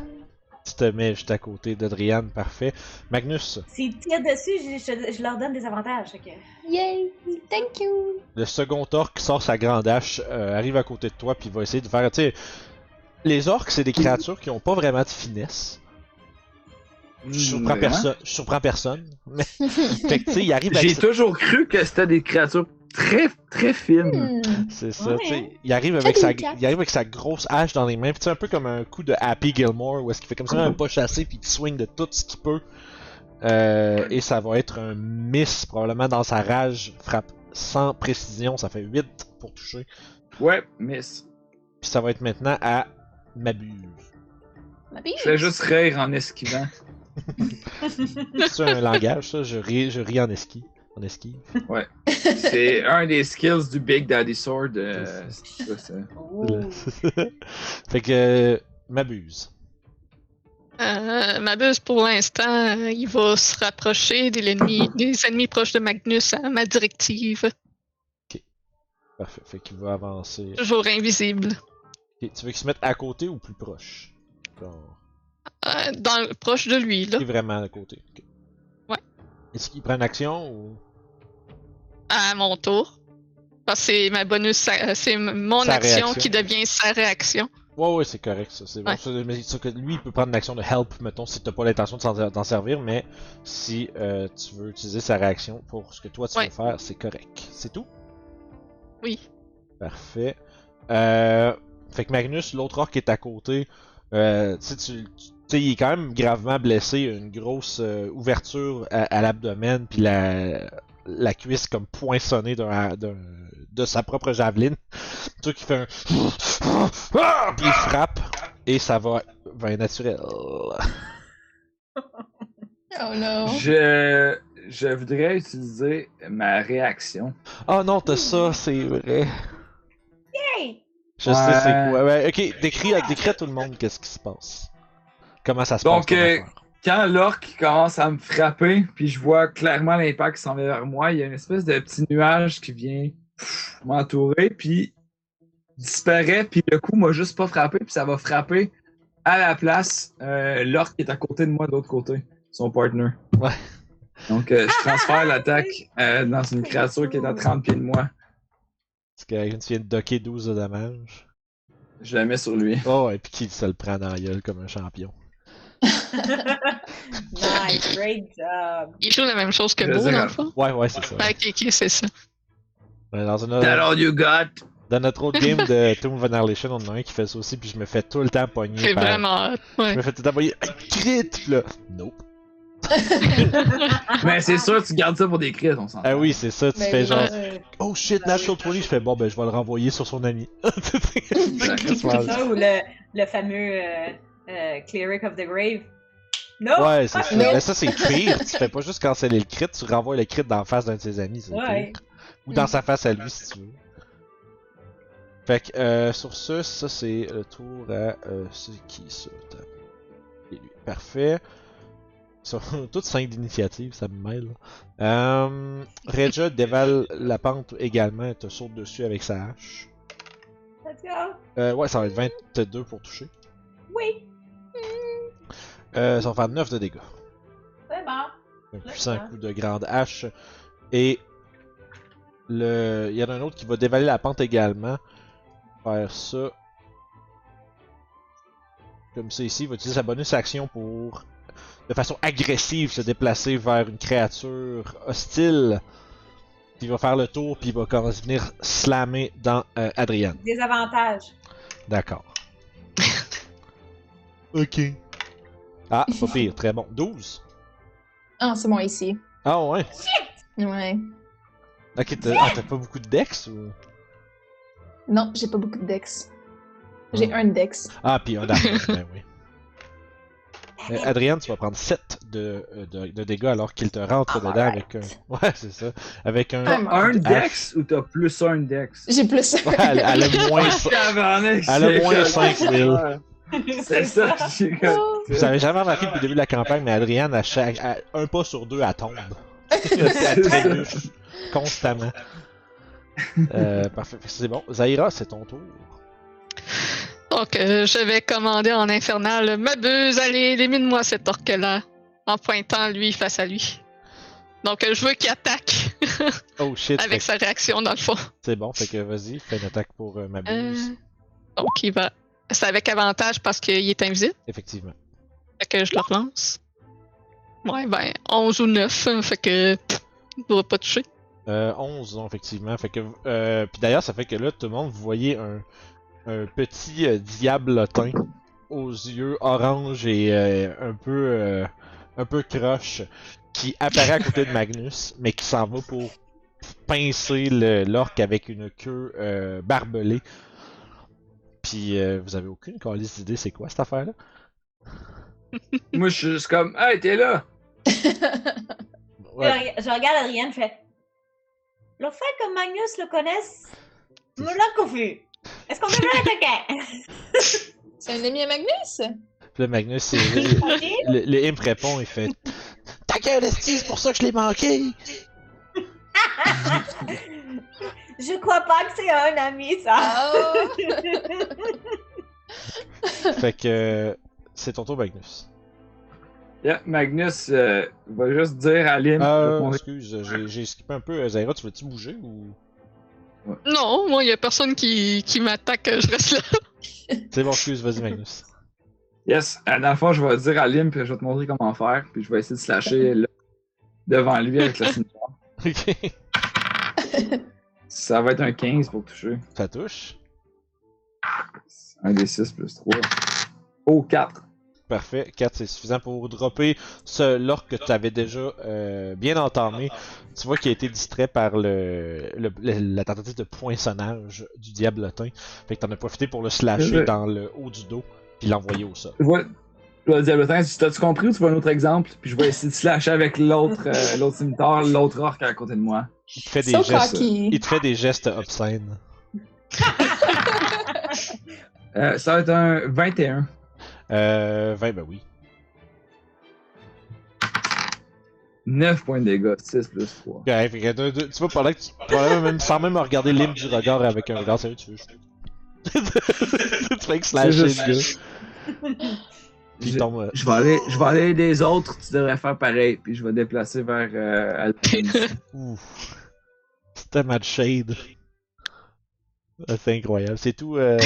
tu te mets juste à côté d'Adriane, parfait. Magnus,
S'ils tirent dessus, je, je- je leur donne des avantages.
Yay! Thank you!
le second orc qui sort sa grande hache euh, arrive à côté de toi puis va essayer de faire. Tu sais, les orcs c'est des créatures qui ont pas vraiment de finesse. Je surprends. Je surprends personne. Mais, fait que tu sais, il arrive avec
J'ai toujours cru que c'était des créatures très, très fines.
Hmm.
C'est ça,
Ouais,
tu sais. Il arrive avec sa, il arrive avec sa grosse hache dans les mains, puis tu sais, un peu comme un coup de Happy Gilmore, où est-ce qu'il fait comme ça, un pas chassé, puis il swing de tout ce qu'il peut. Euh, et ça va être un miss, probablement dans sa rage, frappe sans précision, ça fait 8 pour toucher.
Ouais, miss.
Puis ça va être maintenant à Mabuse.
Ma bille.
Je fais juste rire en esquivant.
C'est un langage, ça, je ris, je ris en esquive. En esquive.
C'est un des skills du Big Daddy Sword. euh, c'est ça, ça.
Ouh.
fait que, euh, Mabuse.
Euh, Mabuse, pour l'instant, il va se rapprocher de l'ennemi, des ennemis proches de Magnus à ma directive.
Parfait, fait qu'il va avancer.
Toujours invisible.
Ok, Tu veux qu'il se mette à côté ou plus proche? Genre,
Euh, dans, proche de lui, là.
il est vraiment à côté.
Ouais.
Est-ce qu'il prend une action ou?
À mon tour. Parce que c'est ma bonus, c'est mon
Sa
action
réaction.
qui devient sa réaction.
Ouais, ouais, c'est correct, ça. C'est bon.
Ouais.
c'est que lui, il peut prendre une action de help, mettons, si t'as pas l'intention de s'en- d'en servir, mais si euh, tu veux utiliser sa réaction pour ce que toi tu
Ouais.
veux faire, c'est correct. C'est tout?
Oui.
Parfait. Euh, fait que Magnus, l'autre orc qui est à côté, euh, tu sais, il est quand même gravement blessé, une grosse euh, ouverture à, à l'abdomen, puis la, la cuisse comme poinçonnée d'un, d'un- de sa propre javeline. Tu qui fait un. Ah! Puis il frappe, et ça va. Va naturel.
Oh non.
Je, je voudrais utiliser ma réaction.
Oh non, t'as ça, c'est vrai. Je
Ouais.
sais c'est quoi. Ouais, ok, décris, décris à tout le monde qu'est-ce qui se passe. Comment ça se
Donc,
passe.
euh. Quand l'orque commence à me frapper, puis je vois clairement l'impact qui s'en va vers moi, il y a une espèce de petit nuage qui vient m'entourer, puis disparaît, puis le coup m'a juste pas frappé, puis ça va frapper à la place euh, l'orque qui est à côté de moi de l'autre côté, son partner.
Ouais.
Donc, euh, je transfère l'attaque euh, dans une créature qui est à 30 pieds de moi.
Parce que tu viens de docker 12 de dommages.
Je la mets sur lui.
Oh, et puis qui se le prend dans la gueule comme un champion.
nice, great job.
Il joue la même chose que Beau, dans le fond?
Ouais, ouais, c'est ça.
Ouais, ok, ok, c'est ça.
Ouais, Dans, une-
That all you got?
dans notre autre game de Tomb of Annihilation, on en a un qui fait ça aussi, puis je me fais tout le temps pogner.
C'est
par-
vraiment hot,
Je
ouais.
me fais tout le temps pogner. Hey, crit! Là, nope.
Mais c'est sûr, tu gardes ça pour des crits, on s'en
Ah oui, c'est ça, tu fais genre.
Euh,
Oh shit, Natural 20, je fais bon, ben je vais le renvoyer sur son ami. Exactement.
ça ou le, le fameux euh, euh, Cleric of the Grave. Non!
Ouais, c'est ça.
Non.
Mais ça, c'est pire. Tu fais pas juste canceller le crit, tu renvoies le crit dans la face d'un de ses amis. C'est
Ouais.
pire. Ou dans sa face à lui, si tu veux. Fait que, euh, sur ce, ça, c'est le tour à. Euh, c'est qui ça. Et lui. Parfait. Sont toutes 5 d'initiative, ça me mêle. Euh, Regia dévale la pente également, elle te saute dessus avec sa hache.
Let's go!
Euh, ouais, ça va être 22 pour toucher.
Oui!
Euh, ça va faire 9 de dégâts.
C'est bon.
Un puissant coup de grande hache. Et le... il y en a un autre qui va dévaler la pente également. Faire ça. Comme ça ici, il va utiliser sa bonus action pour, de façon agressive, se déplacer vers une créature hostile. Puis il va faire le tour, puis il va commencer à venir slammer dans euh, Adrian.
Des avantages.
D'accord. ok. Ah, pas pire, très bon. 12.
Ah, c'est moi ici.
Ah ouais.
Ouais.
Ok, t'as ah, t'as pas beaucoup de dex ou?
Non, j'ai pas beaucoup de dex. J'ai
Ah.
un dex.
Ah, puis un d'armure, ben oui. Euh, Adrien, tu vas prendre 7 de, euh, de, de dégâts alors qu'il te rentre dedans avec un. Ouais, c'est ça. Avec un.
Ah,
T'as un
Hache.
dex ou t'as plus un dex?
J'ai plus.
Ouais, elle, elle a moins. Elle a moins
comme-
5000.
C'est ça, j'ai comme-
Vous avez jamais remarqué depuis le début de la campagne, mais Adrienne, à chaque, à un pas sur deux, elle tombe. elle trébuche constamment. Euh, parfait, c'est bon. Zaira, c'est ton tour.
Donc, euh, je vais commander en infernal M'abuse, allez, élimine-moi cet orque-là. En pointant lui face à lui. Donc, euh, je veux qu'il attaque
Oh shit,
avec sa réaction dans le fond.
c'est bon, fait que vas-y, fais une attaque pour euh, ma
Euh, donc, il va. C'est avec avantage parce qu'il est invisible.
Effectivement.
Fait que je le relance. Ouais, ben, 11 ou 9. hein, fait que. pff, il doit pas toucher.
Euh, 11, non, effectivement. Fait que, euh, puis d'ailleurs, ça fait que là, tout le monde, vous voyez un, un petit euh, diablotin aux yeux orange et euh, un peu euh, un peu croche qui apparaît à côté de Magnus, mais qui s'en va pour pincer le- l'orque avec une queue euh, barbelée. Puis euh, vous avez aucune calice d'idée c'est quoi cette affaire-là?
Moi, je suis juste comme, hey, t'es là!
Ouais.
Je, je regarde Adrien, je fais. Le fait que Magnus le connaisse me l'a confus. Est-ce qu'on devrait l'attaquer?
C'est un ami à Magnus?
Puis là, Magnus, c'est le, le imp répond, il fait Ta gueule, esti, c'est pour ça que je l'ai manqué!
Je crois pas que c'est un ami, ça.
Ah!
Fait que euh, c'est ton tour, Magnus.
Yeah, Magnus euh, va juste dire à Lynn.
Euh, excuse, j'ai- j'ai skippé un peu. Zaira, tu veux-tu bouger ou.
Non, moi, il y a personne qui, qui m'attaque, je reste là.
C'est bon, excuse, vas-y, Magnus.
Yes, à la fois, je vais dire à Lynn, puis je vais te montrer comment faire, puis je vais essayer de slasher là, devant lui avec la ceinture.
Ok.
Ça va être un 15 pour toucher.
Ça touche.
Un des 6 plus 3. Oh, 4.
Parfait. 4, c'est suffisant pour dropper ce lore que tu avais déjà euh, bien entamé. Tu vois qu'il a été distrait par le, le- le- la tentative de poinçonnage du diablotin. Fait que t'en as profité pour le slasher
Ouais.
dans le haut du dos, puis l'envoyer au sol.
Vois, dire le temps, t'as-tu compris ou tu veux un autre exemple? Puis je vais essayer de slasher avec l'autre euh, l'autre cimetière, l'autre orc à côté de moi.
Il te fait des
So
gestes.
cocky.
Il te fait des gestes obscènes.
Euh, ça va être un 21.
Euh. 20, ben oui.
9 points de dégâts, 6 plus 3.
Ok, fait que tu- tu- vois, pendant que tu. probablement même, sans même regarder l'hymne du regard avec un regard sérieux, tu veux. tu fais que slasher
juste-
le gars. Puis il
Je,
tombe. euh,
je vais aller, je vais aller des autres, tu devrais faire pareil, puis je vais déplacer vers euh, Alpine.
Ouf. C'est tellement de shade. C'est incroyable. C'est tout, euh,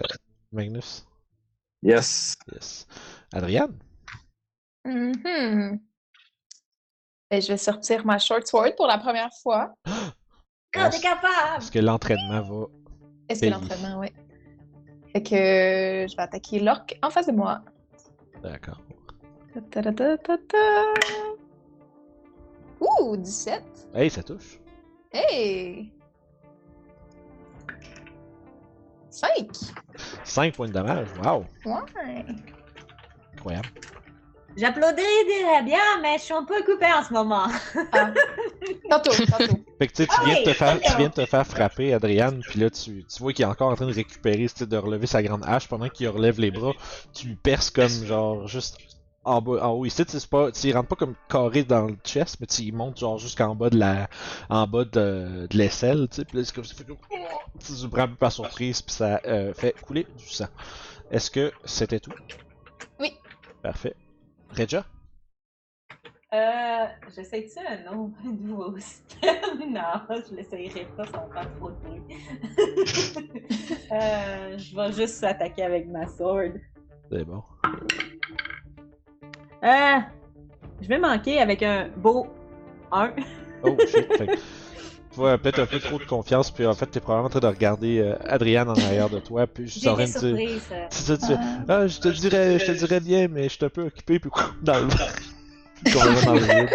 Magnus.
Yes.
Yes. Adriane?
Mhm. Ben, je vais sortir ma short sword pour la première fois.
Quand t'es capable!
Est-ce que l'entraînement va.
Est-ce que l'entraînement, oui. Fait que euh, je vais attaquer l'orque en face de moi.
D'accord.
Ta ta ta ta ta. Ouh, 17.
Hey, ça touche.
Hey! 5.
5 points de dommage. Wow.
Ouais.
Incroyable.
J'applaudirais bien, mais je suis un peu occupée en ce moment.
Tantôt, tantôt.
Fait que tu sais, tu
Ah
viens de te faire, tu
d'accord.
viens de te faire frapper, Adriane, puis là, tu, tu vois qu'il est encore en train de récupérer, de relever sa grande hache pendant qu'il relève les bras. Tu lui perces comme, genre, juste en bas, en haut. Ici, tu sais, c'est pas, tu y rentres pas comme carré dans le chest, mais tu y montes, genre, jusqu'en bas de la, en bas de, de l'aisselle, tu sais, puis là, c'est comme ça, fait que, tu te prends un peu par surprise, puis ça euh, fait couler du sang. Est-ce que c'était tout?
Oui.
Parfait. Regia?
Euh, j'essaie-tu un nom nouveau système? non, je l'essayerai pas, ça va faire trop de bruit. euh, je vais juste attaquer avec ma sword.
C'est bon.
Euh, je vais manquer avec un beau 1.
Oh shit. Fait que tu vois peut-être un peu trop de confiance, puis en fait, t'es probablement en train de regarder euh, Adriane en arrière de toi, puis je suis en train de dire.
euh.
C'est ça, tu fais.
Ah.
Ah, je te dirais, je te dirais bien, mais je suis un peu occupé, puis dans le. Dans le vide.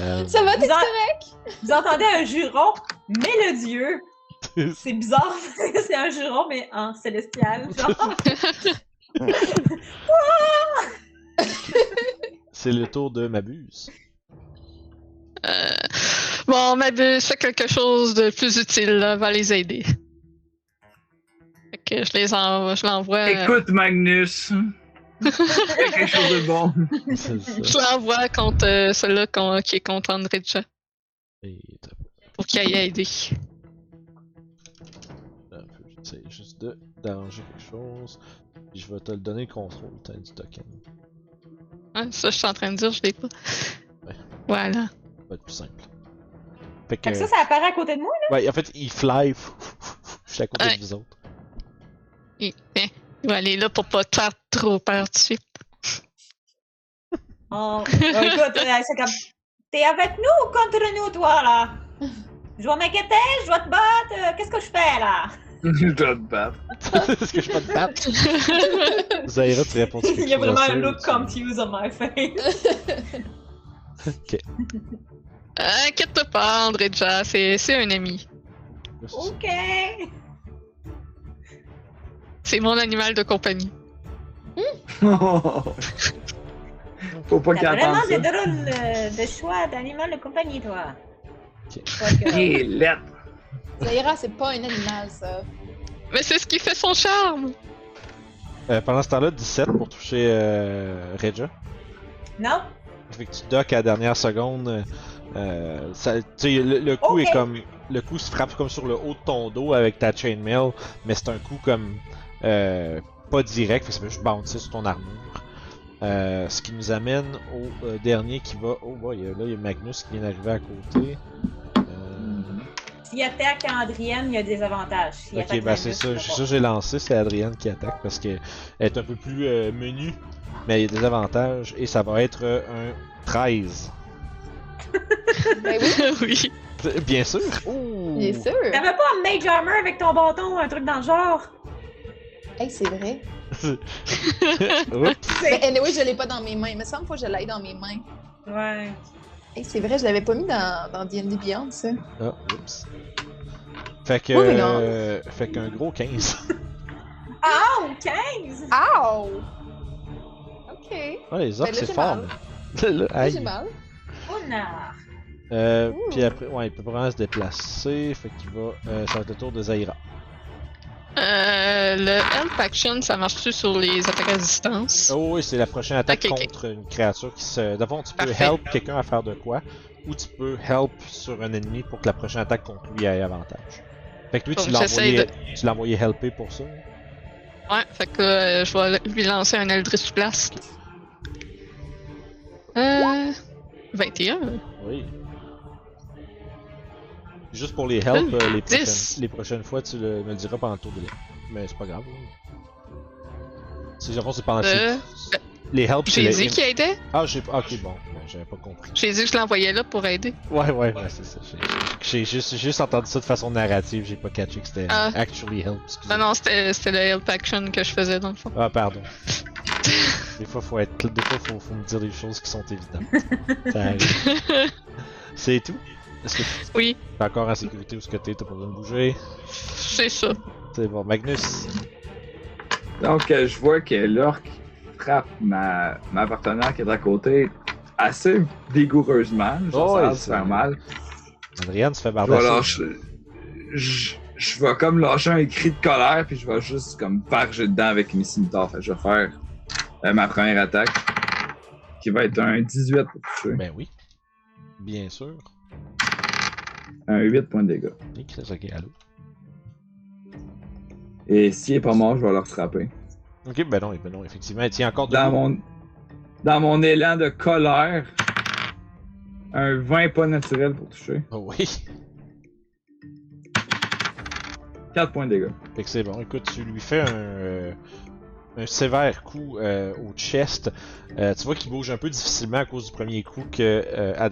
Euh,
Ça va, t'es
Vous en-
correct?
Vous entendez un juron mélodieux. C'est bizarre, c'est un juron, mais en célestial. Genre.
C'est le tour de Mabuse.
Euh, Bon, Mabus fait quelque chose de plus utile, là, va les aider. Fait que je les envoie, je l'envoie. euh,
Écoute, Magnus. Fais quelque chose de bon.
Je l'envoie contre euh, celui-là qui est contre Andreja
Et
pour qu'il aille aider.
peu. C'est juste de d'arranger quelque chose. Je vais te le donner le contrôle t'as du token.
Hein, ça, je suis en train de dire, je l'ai pas.
Ouais.
Voilà.
Ça va être plus simple. Fait que.
Fait que ça, ça apparaît à côté de moi.
Ouais, en fait, il fly. Je suis à côté
Ouais.
de vous autres.
Hein, il va aller là pour pas te faire trop peur tout de suite.
Oh, euh, écoute, euh, c'est comme. T'es avec nous ou contre nous, toi, là? Je dois m'inquiéter, je dois te battre, euh, qu'est-ce que je fais, là?
je dois te battre.
Est-ce que je peux te battre? Zaira, tu réponds quelque
Il y a vraiment un look confused on my face.
Inquiète-toi pas, Andreja, c'est c'est un ami.
ok.
C'est mon animal de compagnie.
Faut pas qu'il
T'as vraiment
entende
des drôles euh, de choix d'animal de compagnie, toi.
Ok.
Que-
Il est lettre.
Zaira, c'est pas un animal, ça.
Mais c'est ce qui fait son charme!
Euh, pendant ce temps-là, 17 pour toucher euh, Regia.
Non?
Fait que tu docks à la dernière seconde. Euh, ça, le, le coup est comme. Le coup se frappe comme sur le haut de ton dos avec ta chainmail, mais c'est un coup comme. Euh, pas direct, fait que ça fait juste bouncer sur ton armure. Euh, ce qui nous amène au euh, dernier qui va. Oh boy, là il y a Magnus qui vient d'arriver à côté.
S'il attaque Andrienne, il y a des avantages. S'il
ok, bah c'est ça. Ça j'ai lancé, c'est Adrienne qui attaque parce qu'elle est un peu plus euh, menue, mais il y a des avantages et ça va être euh, un 13.
Ben oui,
oui.
Bien sûr! Ouh.
bien sûr.
T'avais pas un Mage Armor avec ton bâton ou un truc dans le genre?
Hey, c'est vrai.
Oups.
Mais anyway, je l'ai pas dans mes mains. Il me semble pas que je l'ai dans mes mains.
Ouais.
Hey, c'est vrai, je l'avais pas mis dans, dans D&D Beyond, ça.
Ah, oups. Fait que. Euh, fait qu'un gros 15.
Oh, 15!
Ow! Ok.
Ah, les orques,
Ben
c'est fort. là.
J'ai mal.
Oh non!
Euh,
Ouh.
puis après, ouais, il peut vraiment se déplacer. Fait qu'il va. Euh, ça va être le tour de Zaira.
Euh, le Help Action, ça marche-tu sur les attaques à distance?
Oh, oui, c'est la prochaine attaque contre une créature qui se. D'abord, tu peux help quelqu'un à faire de quoi, ou tu peux help sur un ennemi pour que la prochaine attaque contre lui ait avantage. Fait que lui, tu l'as envoyé, tu l'as envoyé helper pour ça.
Ouais, fait que euh, je vais lui lancer un Eldritch Blast. Euh. 21.
Oui. Juste pour les help, euh, les, prochaines, les prochaines fois, tu le, me le diras pendant le tour de l'île. Mais c'est pas grave. C'est genre, c'est pendant
Euh,
Les help, c'est
J'ai dit qu'il aidait?
Ah, j'ai pas. Ok, bon, ben, j'avais pas compris.
J'ai dit que je l'envoyais là pour aider.
Ouais, ouais, ouais, c'est ça. J'ai- juste, j'ai juste entendu ça de façon narrative, j'ai pas catché que c'était
Ah.
actually help. excusez.
Non, non, c'était c'était le Help Action que je faisais dans le fond.
Ah, pardon. des fois, faut être. Des fois, faut, faut me dire des choses qui sont évidentes. Ça arrive. C'est tout? Est-ce que tu
Oui,
es encore en sécurité où ce que t'es? T'as pas besoin de bouger?
c'est ça.
C'est bon. Magnus,
Donc, euh, je vois que l'orque frappe ma, ma partenaire qui est à côté assez vigoureusement. Genre,
Oh,
ça a l'air
ouais,
de faire mal.
Adrienne se fait
Je vais
bardasser.
lâcher. Je, je vais comme lâcher un cri de colère, puis je vais juste comme barger dedans avec mes cimitars. Fait je vais faire euh, ma première attaque, qui va être un 18 pour toucher.
Ben oui. Bien sûr.
Un 8 points de dégâts.
Ok, allô.
Et s'il est pas mort, je vais le rattraper.
Ok, ben non, ben non, effectivement. Il tient encore
Dans mon, dans mon élan de colère, un 20 pas naturel pour toucher.
Oh oui.
4 points de dégâts.
Fait que c'est bon. Écoute, tu lui fais un, euh, un sévère coup euh, au chest. Euh, tu vois qu'il bouge un peu difficilement à cause du premier coup que euh,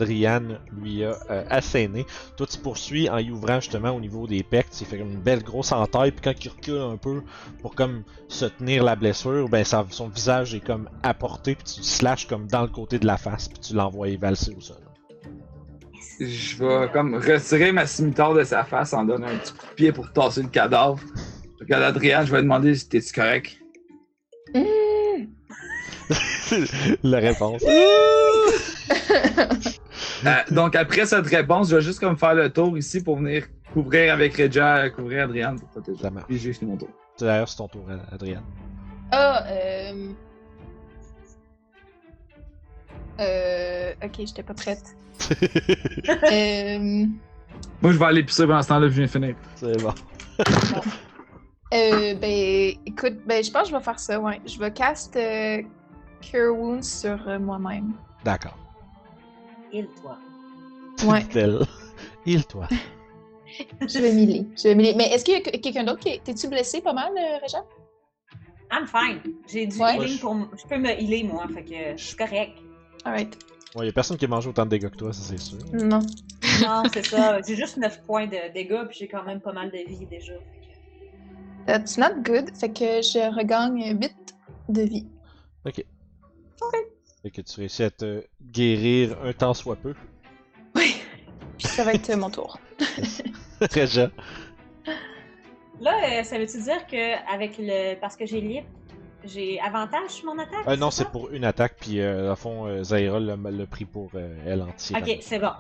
lui a euh, asséné. Toi, tu poursuis en y ouvrant justement au niveau des pecs. Tu comme une belle grosse entaille. Puis quand il recule un peu pour comme se tenir la blessure, ben son visage est comme apporté. Puis tu le slashes comme dans le côté de la face. Puis tu l'envoies valser au sol.
Je vais comme retirer ma scimitar de sa face en donnant un petit coup de pied pour tasser le cadavre. Regarde Adrien, je vais demander si t'es correct.
Mmh.
la réponse.
Euh, donc après cette réponse, je vais juste comme faire le tour ici pour venir couvrir avec Regia, couvrir Adrien pour protéger.
Ça marche.
Puis j'ai fini mon tour.
D'ailleurs, c'est ton tour, Adrian.
Ah, euh... Euh... Ok, j'étais pas prête. euh...
Moi je vais aller pisser pendant ce temps-là, je viens de finir.
c'est bon.
Euh, ben, écoute, ben, je pense que je vais faire ça, ouais. Je vais cast euh, Cure Wounds sur euh, moi-même.
D'accord.
Il, toi.
Ouais,
Tel. Il-toi.
je vais m'healer. Je vais m'healer. Mais est-ce qu'il y a que- quelqu'un d'autre qui. est- T'es-tu blessé pas mal, euh, Réjean?
I'm fine. J'ai du
Ouais.
healing pour. Je peux me healer, moi, fait que je suis correct.
Alright.
Ouais, y a personne qui a mangé autant de dégâts que toi, ça c'est sûr.
Non.
Non, c'est ça. J'ai juste 9 points de dégâts, puis j'ai quand même pas mal de vie déjà.
That's not good. Fait que je regagne 8 de vie.
Fait que tu réussis à te guérir un temps soit peu.
Oui. Puis ça va être euh, mon tour.
Très jeune.
Là, euh, ça veut-tu dire que avec le. Parce que j'ai libre, j'ai avantage sur mon attaque?
Euh, non, c'est pour une attaque, puis euh, à fond, euh, Zaira l'a l'a pris pour euh, elle entière.
Ok, c'est bon.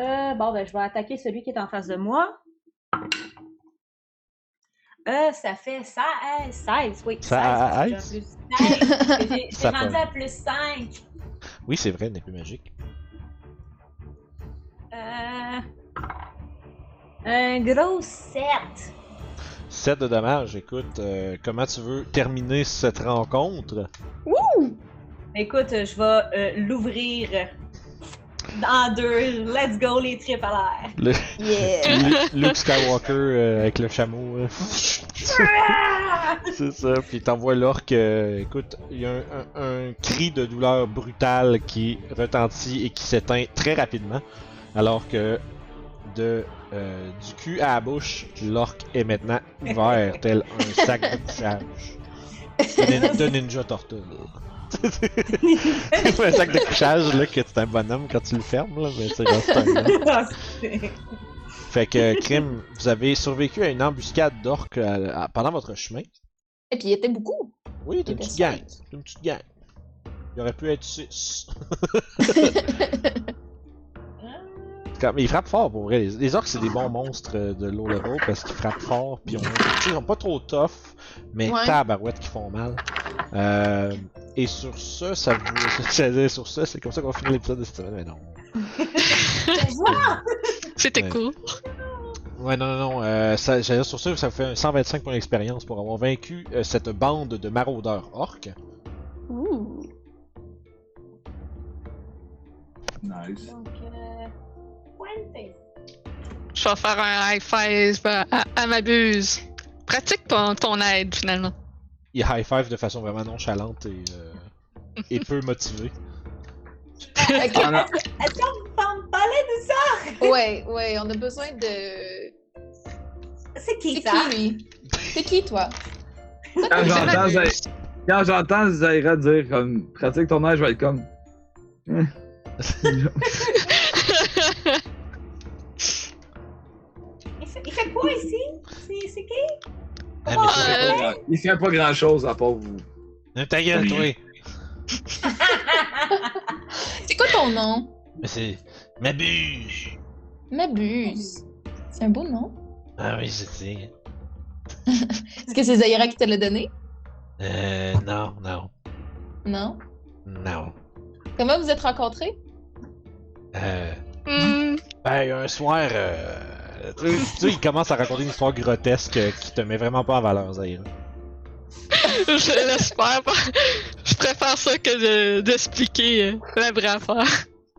Euh, bon, ben, je vais attaquer celui qui est en face de moi. Euh, ça fait 16, 16 oui.
Ça
16, parce que j'ai un plus 16. J'ai- J'ai
Ça
rendu à plus 5.
Oui, c'est vrai, une épée magique.
Euh, un gros 7.
7 de dommages, écoute, euh, comment tu veux terminer cette rencontre?
Écoute, je vais euh, l'ouvrir en deux. Let's go, les tripes à l'air.
Le-
Yeah!
Lu- Luke Skywalker euh, avec le chameau. euh. C'est ça, puis t'envoies l'orque. euh, écoute, il y a un, un- un cri de douleur brutale qui retentit et qui s'éteint très rapidement. Alors que de, euh, du cul à la bouche, l'orque est maintenant ouvert tel un sac de couchage. De, de Ninja Turtle. C'est pas un sac de couchage là, que c'est un bonhomme quand tu le fermes, là, mais c'est c'est un Fait que, Crime, vous avez survécu à une embuscade d'orques pendant votre chemin.
Et puis il était beaucoup.
Oui, t'es une
Il
petite
était
gang. une petite gang. Il aurait pu être 6. Mais ils frappent fort pour vrai. Les, les orques, c'est des bons monstres euh, de low level parce qu'ils frappent fort. Puis on, ils sont pas trop tough, mais
Ouais.
tabarouettes qui font mal. Euh, et sur ce, ça vous. sur ce, c'est comme ça qu'on va finir l'épisode de cette semaine, mais non.
C'était
Ouais.
cool.
Ouais, non, non, non. Euh, ça, j'allais dire sur ce, ça vous fait un 125 points d'expérience pour avoir vaincu euh, cette bande de maraudeurs orques.
Ouh.
Nice.
Donc, euh, 20.
Je vais faire un high five à, à, à ma buse. Pratique ton, ton aide finalement.
Il high five de façon vraiment nonchalante et, euh, et peu motivée.
Ah.
Est-ce qu'on peut me parler de ça?
Ouais, ouais, on a besoin de.
C'est qui
C'est
ça?
qui lui? C'est qui toi?
C'est.
Zay- quand j'entends Zaira dire comme pratique ton air, je vais être comme. Hein.
Il fait, il fait quoi ici? C'est c'est qui?
Ah, mais c'est-
euh,
Il fait pas grand chose à part vous.
Euh, Ta gueule, toi!
C'est quoi ton nom?
Mais c'est. Ma buse!
Mabuse. C'est un beau nom.
Ah oui, je sais.
Est-ce que c'est Zaira qui te l'a donné?
Euh, non, non,
Non?
non.
Comment vous êtes rencontrés?
Euh.
Hmm,
Ben, un soir, euh. Tu sais, tu sais, il commence à raconter une histoire grotesque qui te met vraiment pas en valeur, Zaira.
je l'espère pas. Je préfère ça que de- d'expliquer euh, la vraie affaire.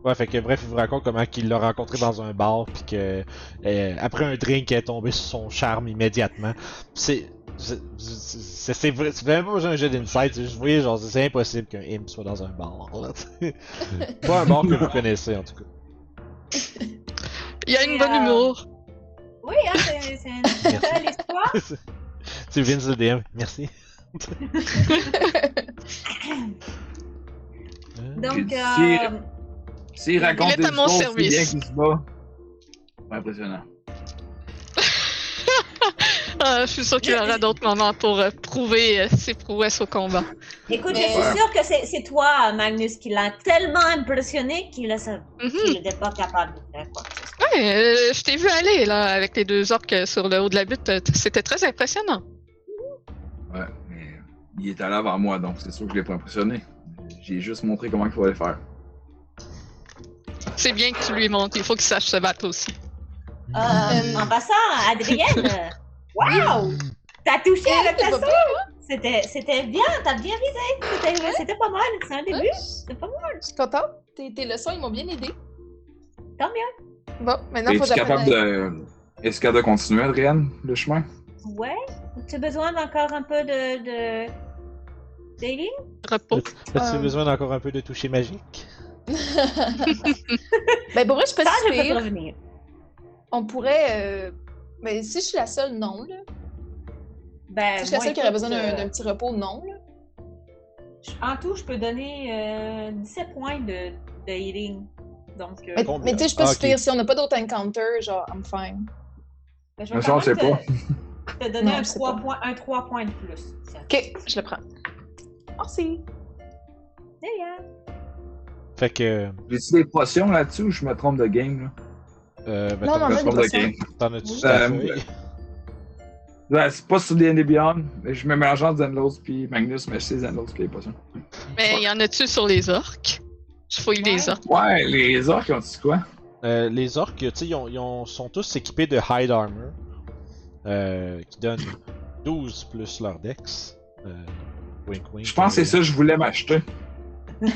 Ouais, fait que bref, il vous raconte comment qu'il l'a rencontré dans un bar, puis que euh, après un drink, elle est tombée sur son charme immédiatement. C'est. C'est c'est- c'est vrai, c'est même pas besoin d'un jeu d'insight, vous voyez, genre, c'est impossible qu'un imp soit dans un bar, là. Pas un bar que vous connaissez, en tout cas.
Il y a une bonne
euh,
humour.
Oui, hein, c'est une belle histoire.
c'est Vince le DM, merci.
Donc, euh,
S'il raconte
Il est
des
à mon
bien
service.
qu'il se bat. C'est impressionnant.
Ah, je suis sûr qu'il y aura d'autres moments pour euh, prouver euh, ses prouesses au combat.
écoute,
Mais-
je suis sûre que c'est toi, Magnus, qui l'a tellement impressionné qu'il a sa- qu'il n'était pas capable de faire quoi.
Ouais, euh, je t'ai vu aller là avec les deux orques sur le haut de la butte. C'était très impressionnant.
Ouais, mais il est allé avant moi, donc c'est sûr que je l'ai pas impressionné. J'ai juste montré comment il fallait faire.
C'est bien que tu lui montres. Il faut qu'il sache se battre aussi.
Euh, en passant, Adrienne, Wow! T'as touché avec ta sauce! C'était, c'était bien, t'as bien visé. C'était, c'était pas mal, c'est un début. C'est pas mal.
Je suis contente. Tes, tes leçons, ils m'ont bien aidé.
Tant mieux.
Bon, maintenant, faut que
Es-tu capable de. Est-ce capable de continuer, Adrienne, le chemin?
Ouais. Tu as besoin d'encore un peu de. de...
Repos.
As-tu
Euh.
besoin d'encore un peu de toucher magique?
ben, pour vrai, je
peux te revenir.
On pourrait. euh, Mais si je suis la seule, non. Là.
Ben,
Si je suis la seule qui aurait besoin d'un
euh,
d'un petit repos, non. Là.
En tout, je peux donner euh, 17 points de, de healing. Donc, euh,
Mais, tu sais, je suis pas
Ah,
si on n'a pas d'autres encounters, genre, I'm fine.
ben, je vais
ça, on sait pas.
te, donner
Non,
un,
je sais
3
pas.
points, un 3 points de plus. Tiens.
Ok, je le prends. Merci.
Bien.
Fait que.
J'ai-tu des potions là-dessus ou je me trompe de game, là?
Euh, ben,
Non,
t'en
non,
Je me
mais
trompe
des
de game.
T'en as-tu
Euh? Ouais, c'est pas sur D&D Beyond, mais je me mélange entre Zenlos puis Magnus, mais c'est Zenlos qui a les potions.
Mais y en a-tu sur les orques? Je fouille les
Ouais.
orques.
Ouais, les orques, ont dit quoi?
Euh, les orques, tu sais, ils, ont- ils ont- sont tous équipés de Hide Armor. euh, qui donne 12 plus leur dex. Euh, wink wink.
Je pense que c'est ça que je voulais m'acheter.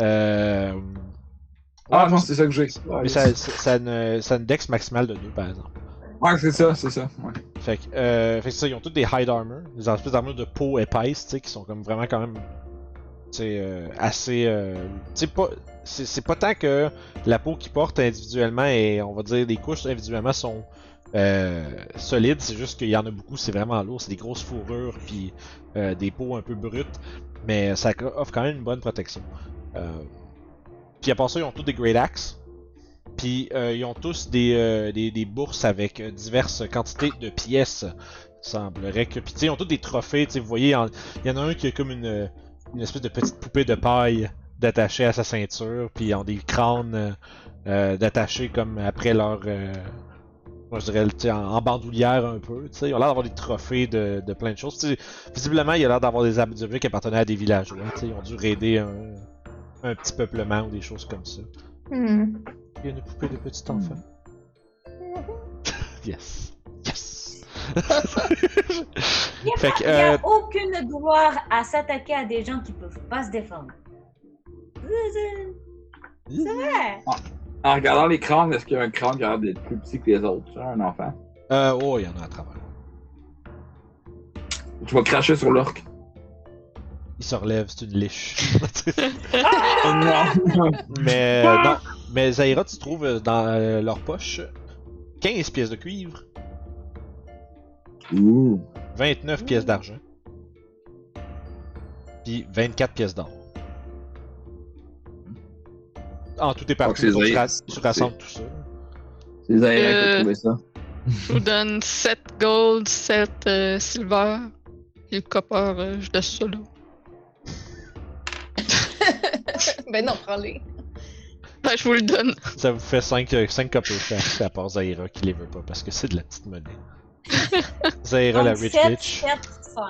Euh...
Ah non, c'est ça que j'ai.
Mais ça, ça, ça a une, ça a une dex maximale de 2 par exemple.
Ouais, c'est ça, c'est ça. Ouais.
Fait que, euh, fait que ça, ils ont tous des hide armor, des espèces d'armures de peau épaisse, tu sais, qui sont comme vraiment quand même, euh, assez, euh, c'est pas tant que la peau qu'ils portent individuellement et on va dire les couches individuellement sont euh, solides, c'est juste qu'il y en a beaucoup, c'est vraiment lourd, c'est des grosses fourrures puis euh, des peaux un peu brutes, mais ça offre quand même une bonne protection. Puis à part ça, ils ont tous des Great Axe. Puis ils ont tous des, des, des bourses avec diverses quantités de pièces. Semblerait que. Puis ils ont tous des trophées. Vous voyez, il y en a un qui a comme une, une espèce de petite poupée de paille d'attacher à sa ceinture. Puis ils ont des crânes euh, euh, d'attacher comme après leur. euh, moi je dirais en, en bandoulière un peu. tu sais. Ils ont l'air d'avoir des trophées de, de plein de choses. Visiblement, il a l'air d'avoir des ob- des objets qui appartenaient à des villageois. Ils ont dû raider un, un petit peuplement ou des choses comme ça.
Hmm.
Il y a une poupée de petit enfant. yes. Yes.
Il n'y a,
Fait
il
euh,
aucune gloire à s'attaquer à des gens qui peuvent pas se défendre. C'est vrai.
En regardant les crânes, est-ce qu'il y a un crâne qui a l'air d'être plus petit que les autres? Un enfant?
Euh, oh, il y en a à travers.
Tu vas cracher sur l'orque.
Il se relève, c'est une liche.
Oh non!
mais euh, non. Mais Zaira, tu trouves euh, dans leur poche 15 pièces de cuivre,
Ouh.
29 pièces d'argent, puis 24 pièces d'or. En tout
Donc,
partout,
c'est
donc, tu, ra-
c'est-
tu rassembles tout ça.
C'est Zaira qui a
Euh,
trouvé ça.
Je vous donne 7 gold, 7 euh, silver. Et le copper, euh, je laisse ça là.
ben non, prends-les.
Ben, je vous le donne.
Ça vous fait 5, 5 copper chaque, à part Zaira qui les veut pas parce que c'est de la petite monnaie. Zaira la rich
7,
bitch.
7, 5.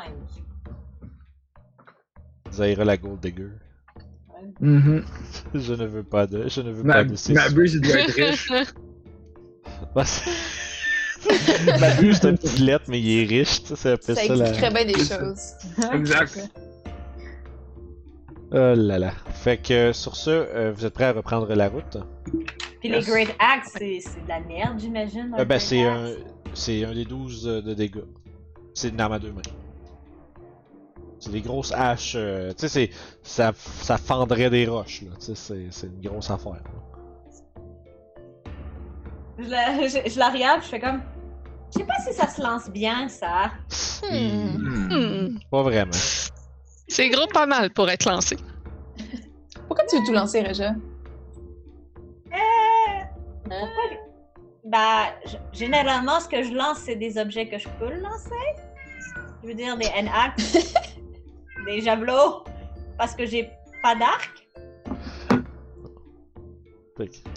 Zaira la gold digger.
Mhm.
Je ne veux pas de. Je ne veux
Ma,
pas de ces
ma buse, il doit être riche.
Bah, Ma buse, c'est un petit lettre, mais il est riche, tu sais, un peu
Ça
ça la.
bien des
ça.
choses.
Exact.
Oh là là. Fait que sur ce, euh, vous êtes prêts à reprendre la route?
Puis
Yes.
les Great Axe, c'est c'est de la merde, j'imagine.
Euh, ben, c'est un. C'est un des 12 euh, de dégâts. C'est une arme à deux mains. C'est des grosses haches. euh, tu sais, c'est- ça, ça fendrait des roches, là. Tu sais, c'est- c'est une grosse affaire. là.
Je la, je, je la regarde, je fais comme. Je sais pas si ça se lance bien, ça.
Hmm.
Hmm.
Pas vraiment.
C'est gros pas mal pour être lancé.
Pourquoi tu veux tout lancer, Réja?
Euh, pourquoi je- Bah, je- généralement, ce que je lance, c'est des objets que je peux lancer. Je veux dire, des N-Axe, des javelots, parce que j'ai pas d'arc.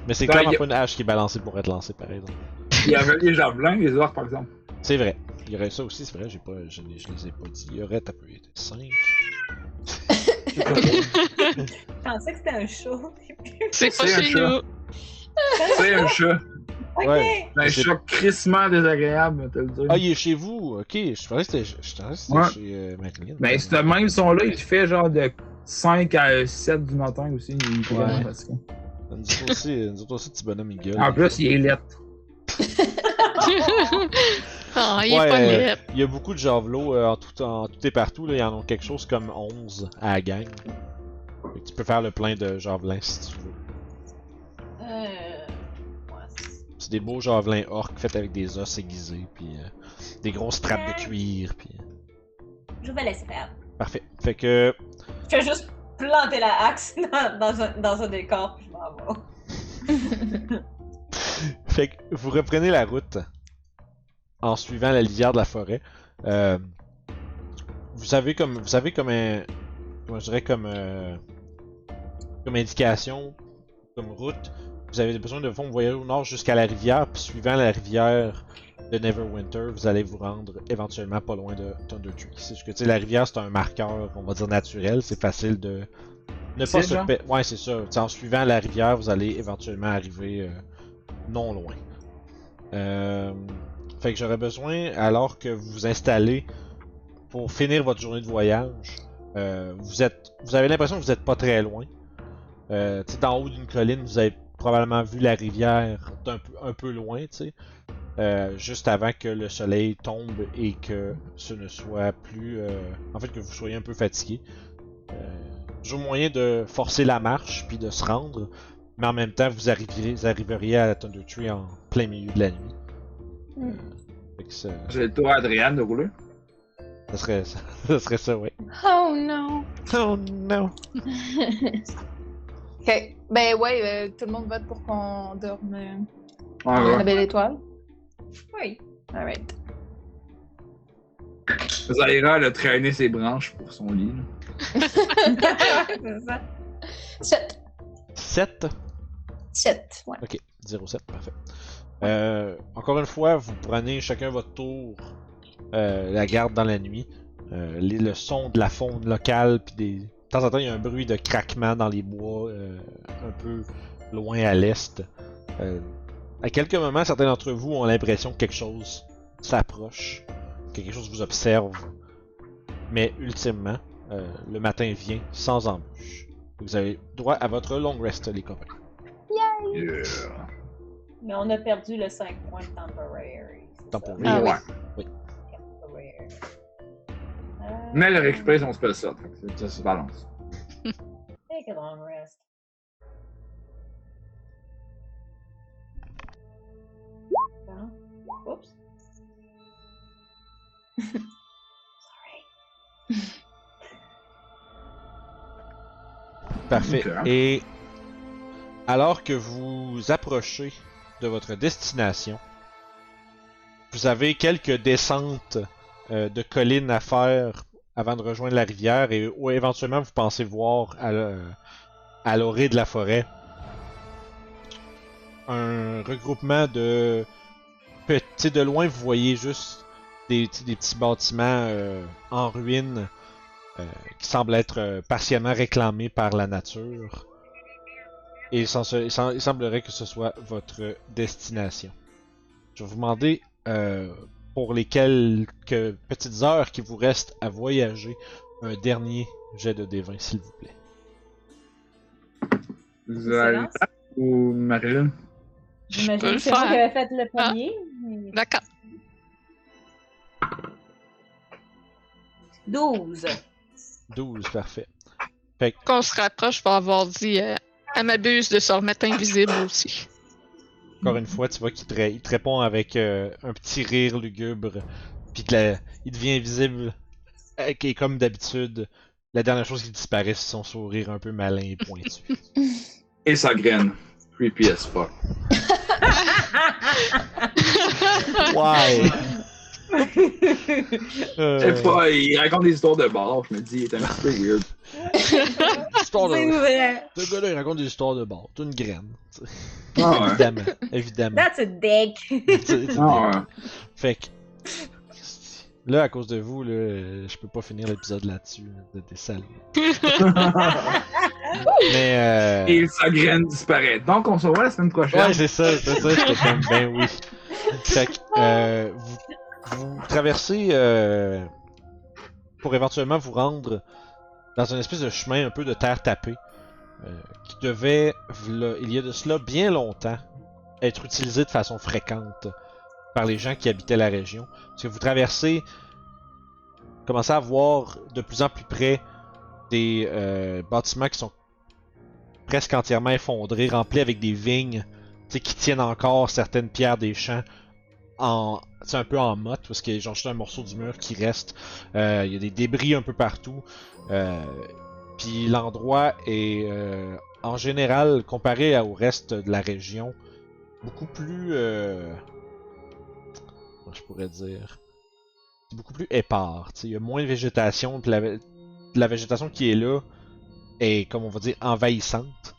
Mais c'est
Ben,
clairement
y a-
pas une hache qui est balancée pour être lancée, par exemple.
Il y avait les javelins, les orques, par exemple.
C'est vrai. Il y aurait ça aussi, c'est vrai, j'ai pas, je, les- je les ai pas dit. Il y aurait, t'as pu être 5.
Je pensais que c'était un show.
C'est pas
C'est un
chez nous.
C'est un chat.
Ok.
Ouais.
C'est un
C'est-
choc crissement désagréable, te le dire.
Ah, il est chez vous, ok. Je pensais que c'était
Ouais.
chez euh, Marilyn.
Ben, ce même son-là, il fait genre de 5 à 7 du matin aussi. Il est
Ouais. Nous autres aussi, nous autres aussi, petit bonhomme, il gueule.
En plus, il est lettre.
Ah, il est
Ouais,
pas
euh. Il y a beaucoup de javelots euh, en, tout, en tout et partout. Là. Il y en a quelque chose comme 11 à la gang. Tu peux faire le plein de javelins si tu veux.
Euh, c'est-
des beaux javelins orques faits avec des os aiguisés, puis euh, des grosses straps de cuir, puis...
Je vais laisser faire.
Parfait. Fait que...
Je vais juste planter la axe dans, dans un, dans un décor, puis je m'en vais.
Fait que vous reprenez la route en suivant la lisière de la forêt. Euh, vous avez comme vous avez comme un comment je dirais comme euh, comme indication comme route. Vous avez besoin de fond voyager au nord jusqu'à la rivière, puis suivant la rivière de Neverwinter, vous allez vous rendre éventuellement pas loin de Thunder Tree. C'est juste que tu sais, la rivière c'est un marqueur, on va dire naturel, c'est facile de ne pas se Ouais, c'est ça. En suivant la rivière, vous allez éventuellement arriver euh, non loin. Euh, fait que j'aurais besoin, alors que vous vous installez pour finir votre journée de voyage, euh, vous êtes, vous avez l'impression que vous êtes pas très loin. Euh, tu sais, d'en haut d'une colline, vous avez probablement vu la rivière d'un peu, un peu loin, tu sais, euh, juste avant que le soleil tombe et que ce ne soit plus, euh, en fait, que vous soyez un peu fatigué. Euh, toujours moyen de forcer la marche puis de se rendre, mais en même temps, vous arriveriez, vous arriveriez à Thunder Tree en plein milieu de la nuit. Que ça,
J'ai le tour à Adriane de rouler?
ça serait ça, ça serait ça, ouais.
Oh non!
Oh non!
Ok. Ben ouais, euh, tout le monde vote pour qu'on dorme euh,
Ouais,
à la
ouais.
belle étoile.
Oui.
Alright.
Zaira, elle a traîné ses branches pour son lit. là.
c'est ça.
7.
7?
7, ouais.
Ok, 0-7, parfait. Euh, encore une fois, vous prenez chacun votre tour euh, la garde dans la nuit. Euh, les, le son de la faune locale, puis des... de temps en temps, il y a un bruit de craquement dans les bois, euh, un peu loin à l'est. Euh, à quelques moments, certains d'entre vous ont l'impression que quelque chose s'approche, que quelque chose vous observe. Mais ultimement, euh, le matin vient sans embûche. Vous avez droit à votre long rest, les copains.
Yeah.
Mais on a perdu le 5 points de temporary.
Temporary.
Ah oui.
ouais. Mais elle a récupéré son spell que Ça se balance.
Take a long rest. Bon. Oups. Sorry.
Parfait.
Ok.
Et alors que vous approchez de votre destination, vous avez quelques descentes euh, de collines à faire avant de rejoindre la rivière et ou éventuellement vous pensez voir à l'orée de la forêt un regroupement de petits de loin vous voyez juste des, des petits bâtiments euh, en ruine euh, qui semblent être euh, partiellement réclamés par la nature. Et il, semblerait que ce soit votre destination. Je vais vous demander pour les quelques petites heures qui vous restent à voyager un dernier jet de D20 s'il vous plaît.
Silence.
ou Marilyn?
J'imagine que c'est moi qui avais fait le premier. mais-
D'accord.
12.
12, parfait.
Qu'on se rapproche pour avoir dit euh, elle m'abuse de se remettre invisible aussi.
Encore une fois, tu vois qu'il te, ré- il te répond avec euh, un petit rire lugubre. Puis que la- il devient visible. euh, qui est comme d'habitude. La dernière chose qui disparaît, c'est son sourire un peu malin et pointu.
Et sa graine. Creepy as fuck.
Ouais!
Pas, il raconte des histoires de bar, je me dis, il est un petit peu weird.
Histoire de...
vrai.
Ce gars-là, il raconte des histoires de bord. T'as une graine.
Ah ouais.
Évidemment. Évidemment.
That's a dick.
Ah ouais.
Fait que. Là, à cause de vous, là, je peux pas finir l'épisode là-dessus. là, de des salauds. Mais. Euh...
Et sa graine disparaît. Donc, on se revoit la semaine prochaine.
Ouais, c'est ça, c'est ça, comme, ben oui. Fait que, euh, vous, vous traversez euh, pour éventuellement vous rendre dans une espèce de chemin un peu de terre tapée euh, qui devait, il y a de cela bien longtemps, être utilisé de façon fréquente par les gens qui habitaient la région. Parce que vous traversez, commencez à voir de plus en plus près des euh, bâtiments qui sont presque entièrement effondrés, remplis avec des vignes qui tiennent encore certaines pierres des champs en sais, un peu en motte parce a genre un morceau du mur qui reste Euh, il y a des débris un peu partout Euh, puis l'endroit est euh, en général comparé au reste de la région beaucoup plus comment je pourrais dire c'est beaucoup plus épars il y a moins de végétation puis la, la végétation qui est là est comme on va dire envahissante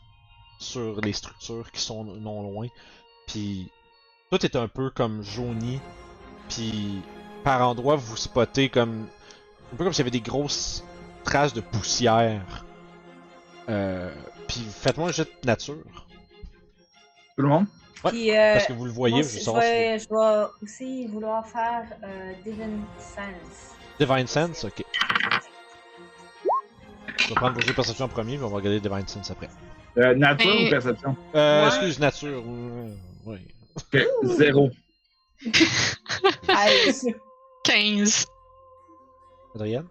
sur les structures qui sont non loin. Puis tout est un peu comme jauni. Puis par endroits vous spottez comme un peu comme s'il y avait des grosses traces de poussière. Euh, puis faites-moi un jet de nature
Tout le monde?
Ouais,
Puis, euh,
parce que vous le voyez.
moi
Je
je,
savoir si
vais, je vais aussi vouloir faire euh, Divine Sense.
Divine Sense, ok. Je vais prendre vos jeux de perception en premier, puis on va regarder Divine Sense après.
Euh, nature ou perception?
Euh,
Ouais.
excuse, nature. Oui.
Ok, zéro.
13.
15.
Adrienne?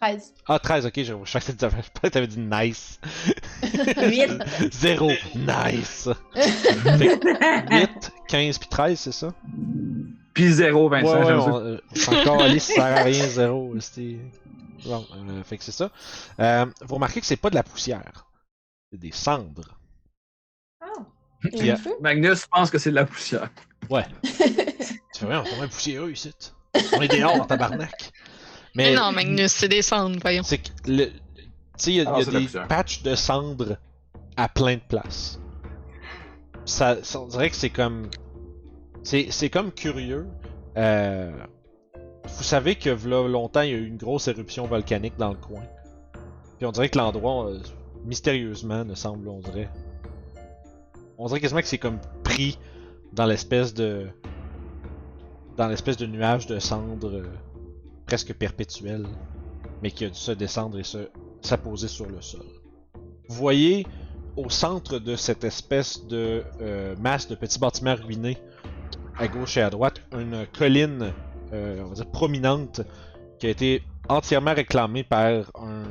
13.
Ah, 13, ok, je, je crois que t'avais- je pensais que t'avais dit nice.
8.
Zéro, nice. Fait que 8, 15 puis 13, c'est ça?
Puis zéro,
Ouais,
Vincent.
ouais, on, euh, encore aller, ça sert à rien, zéro. c'était- Bon, euh, fait que c'est ça. Euh, vous remarquez que c'est pas de la poussière. C'est des cendres.
Magnus pense que c'est de la poussière.
Ouais. tu fais rien, on est vraiment poussiéreux ici. On est dehors, en tabarnak.
Mais non, Magnus, c'est des cendres, voyons.
C'est que le. Tu sais, il y a,
Ah,
il y a
c'est de la
des patchs de cendres à plein de places. Ça, ça- on dirait que c'est comme. C'est c'est comme curieux. Euh, vous savez que v'là longtemps, il y a eu une grosse éruption volcanique dans le coin. Puis on dirait que l'endroit, euh, mystérieusement, ne semble, on dirait. On dirait quasiment que c'est comme pris dans l'espèce de. Dans l'espèce de nuage de cendres euh, presque perpétuel mais qui a dû se descendre et se s'apposer sur le sol. Vous voyez au centre de cette espèce de euh, masse de petits bâtiments ruinés, à gauche et à droite, une colline, euh, on va dire prominente, qui a été entièrement réclamée par un,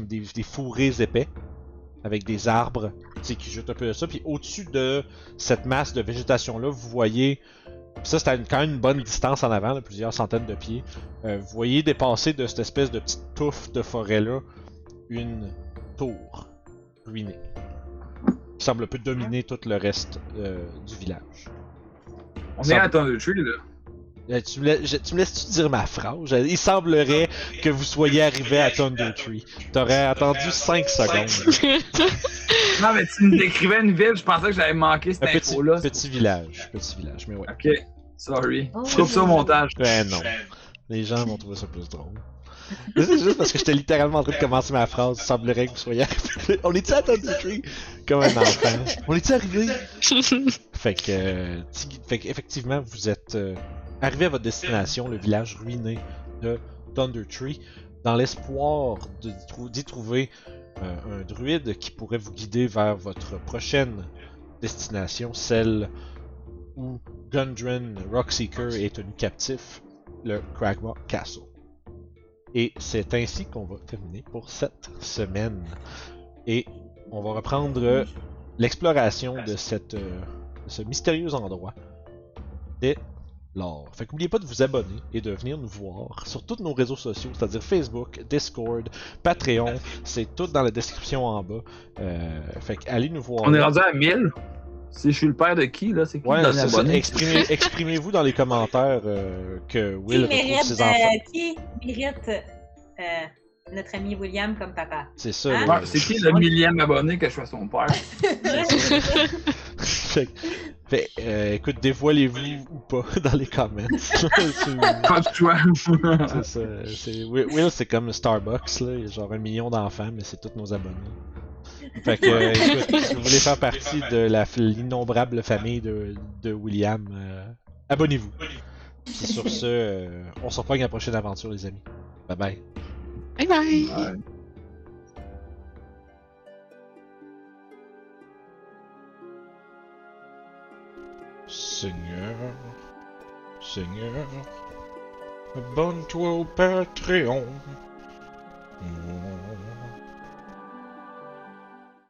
des fourrés épais, avec des arbres, qui juttent un peu de ça. Puis au-dessus de cette masse de végétation là, vous voyez, ça c'était une- quand même une bonne distance en avant, là, plusieurs centaines de pieds. Euh, vous voyez dépasser de cette espèce de petite touffe de forêt-là une tour ruinée. Qui semble un peu dominer tout le reste euh, du village.
On est à Thunder Tree, là.
Euh, tu, me la- je- tu me laisses-tu dire ma phrase? Je- Il semblerait que vous soyez arrivé à Thunder Tree. T'aurais attendu 5 secondes.
Non, mais tu me décrivais une ville, je pensais que j'avais manqué cette
Un petit,
info-là.
petit village. Petit village, mais ouais.
Ok, sorry.
Oh.
Coupe ça au montage.
Ouais, non. Les gens vont trouver ça plus drôle. C'est juste parce que j'étais littéralement en train de commencer ma phrase. Il semblerait que vous soyez arrivé. On est-tu à Thunder Tree? Comme un enfant. On est-tu arrivé? Fait que, euh, fait que, effectivement, vous êtes euh, arrivé à votre destination, le village ruiné de Thunder Tree, dans l'espoir d'y trou- d'y trouver euh, un druide qui pourrait vous guider vers votre prochaine destination, celle où Gundren Rockseeker est tenu captif, le Cragmaw Castle. Et c'est ainsi qu'on va terminer pour cette semaine. Et on va reprendre l'exploration de, euh, ce mystérieux endroit lors. Fait qu'oubliez pas de vous abonner et de venir nous voir sur tous nos réseaux sociaux, c'est-à-dire Facebook, Discord, Patreon, c'est tout dans la description en bas. Euh, fait qu'allez nous voir.
On est rendu à 1000. Si je suis le père de qui, là? C'est qui
Ouais,
le?
Exprimez- Exprimez-vous dans les commentaires euh, que
Qui
Will retrouve
mérite,
ses enfants.
euh, qui mérite euh, notre ami William comme papa?
C'est ça.
Hein?
Ouais, c'est qui le millième abonné que je sois son père?
fait, euh, écoute, dévoilez-vous ou pas dans les comments. c'est
Pas de choix.
c'est ça. c'est- Will, c'est comme Starbucks, là. Il y a genre un million d'enfants, mais c'est tous nos abonnés. Fait que, euh, écoute, si vous voulez faire partie de la l'innombrable famille de, de William, euh, abonnez-vous. Puis sur ce, euh, on se reprend à la prochaine aventure, les amis. Bye bye.
Bye bye!
Seigneur, Seigneur, abonne-toi au Patreon.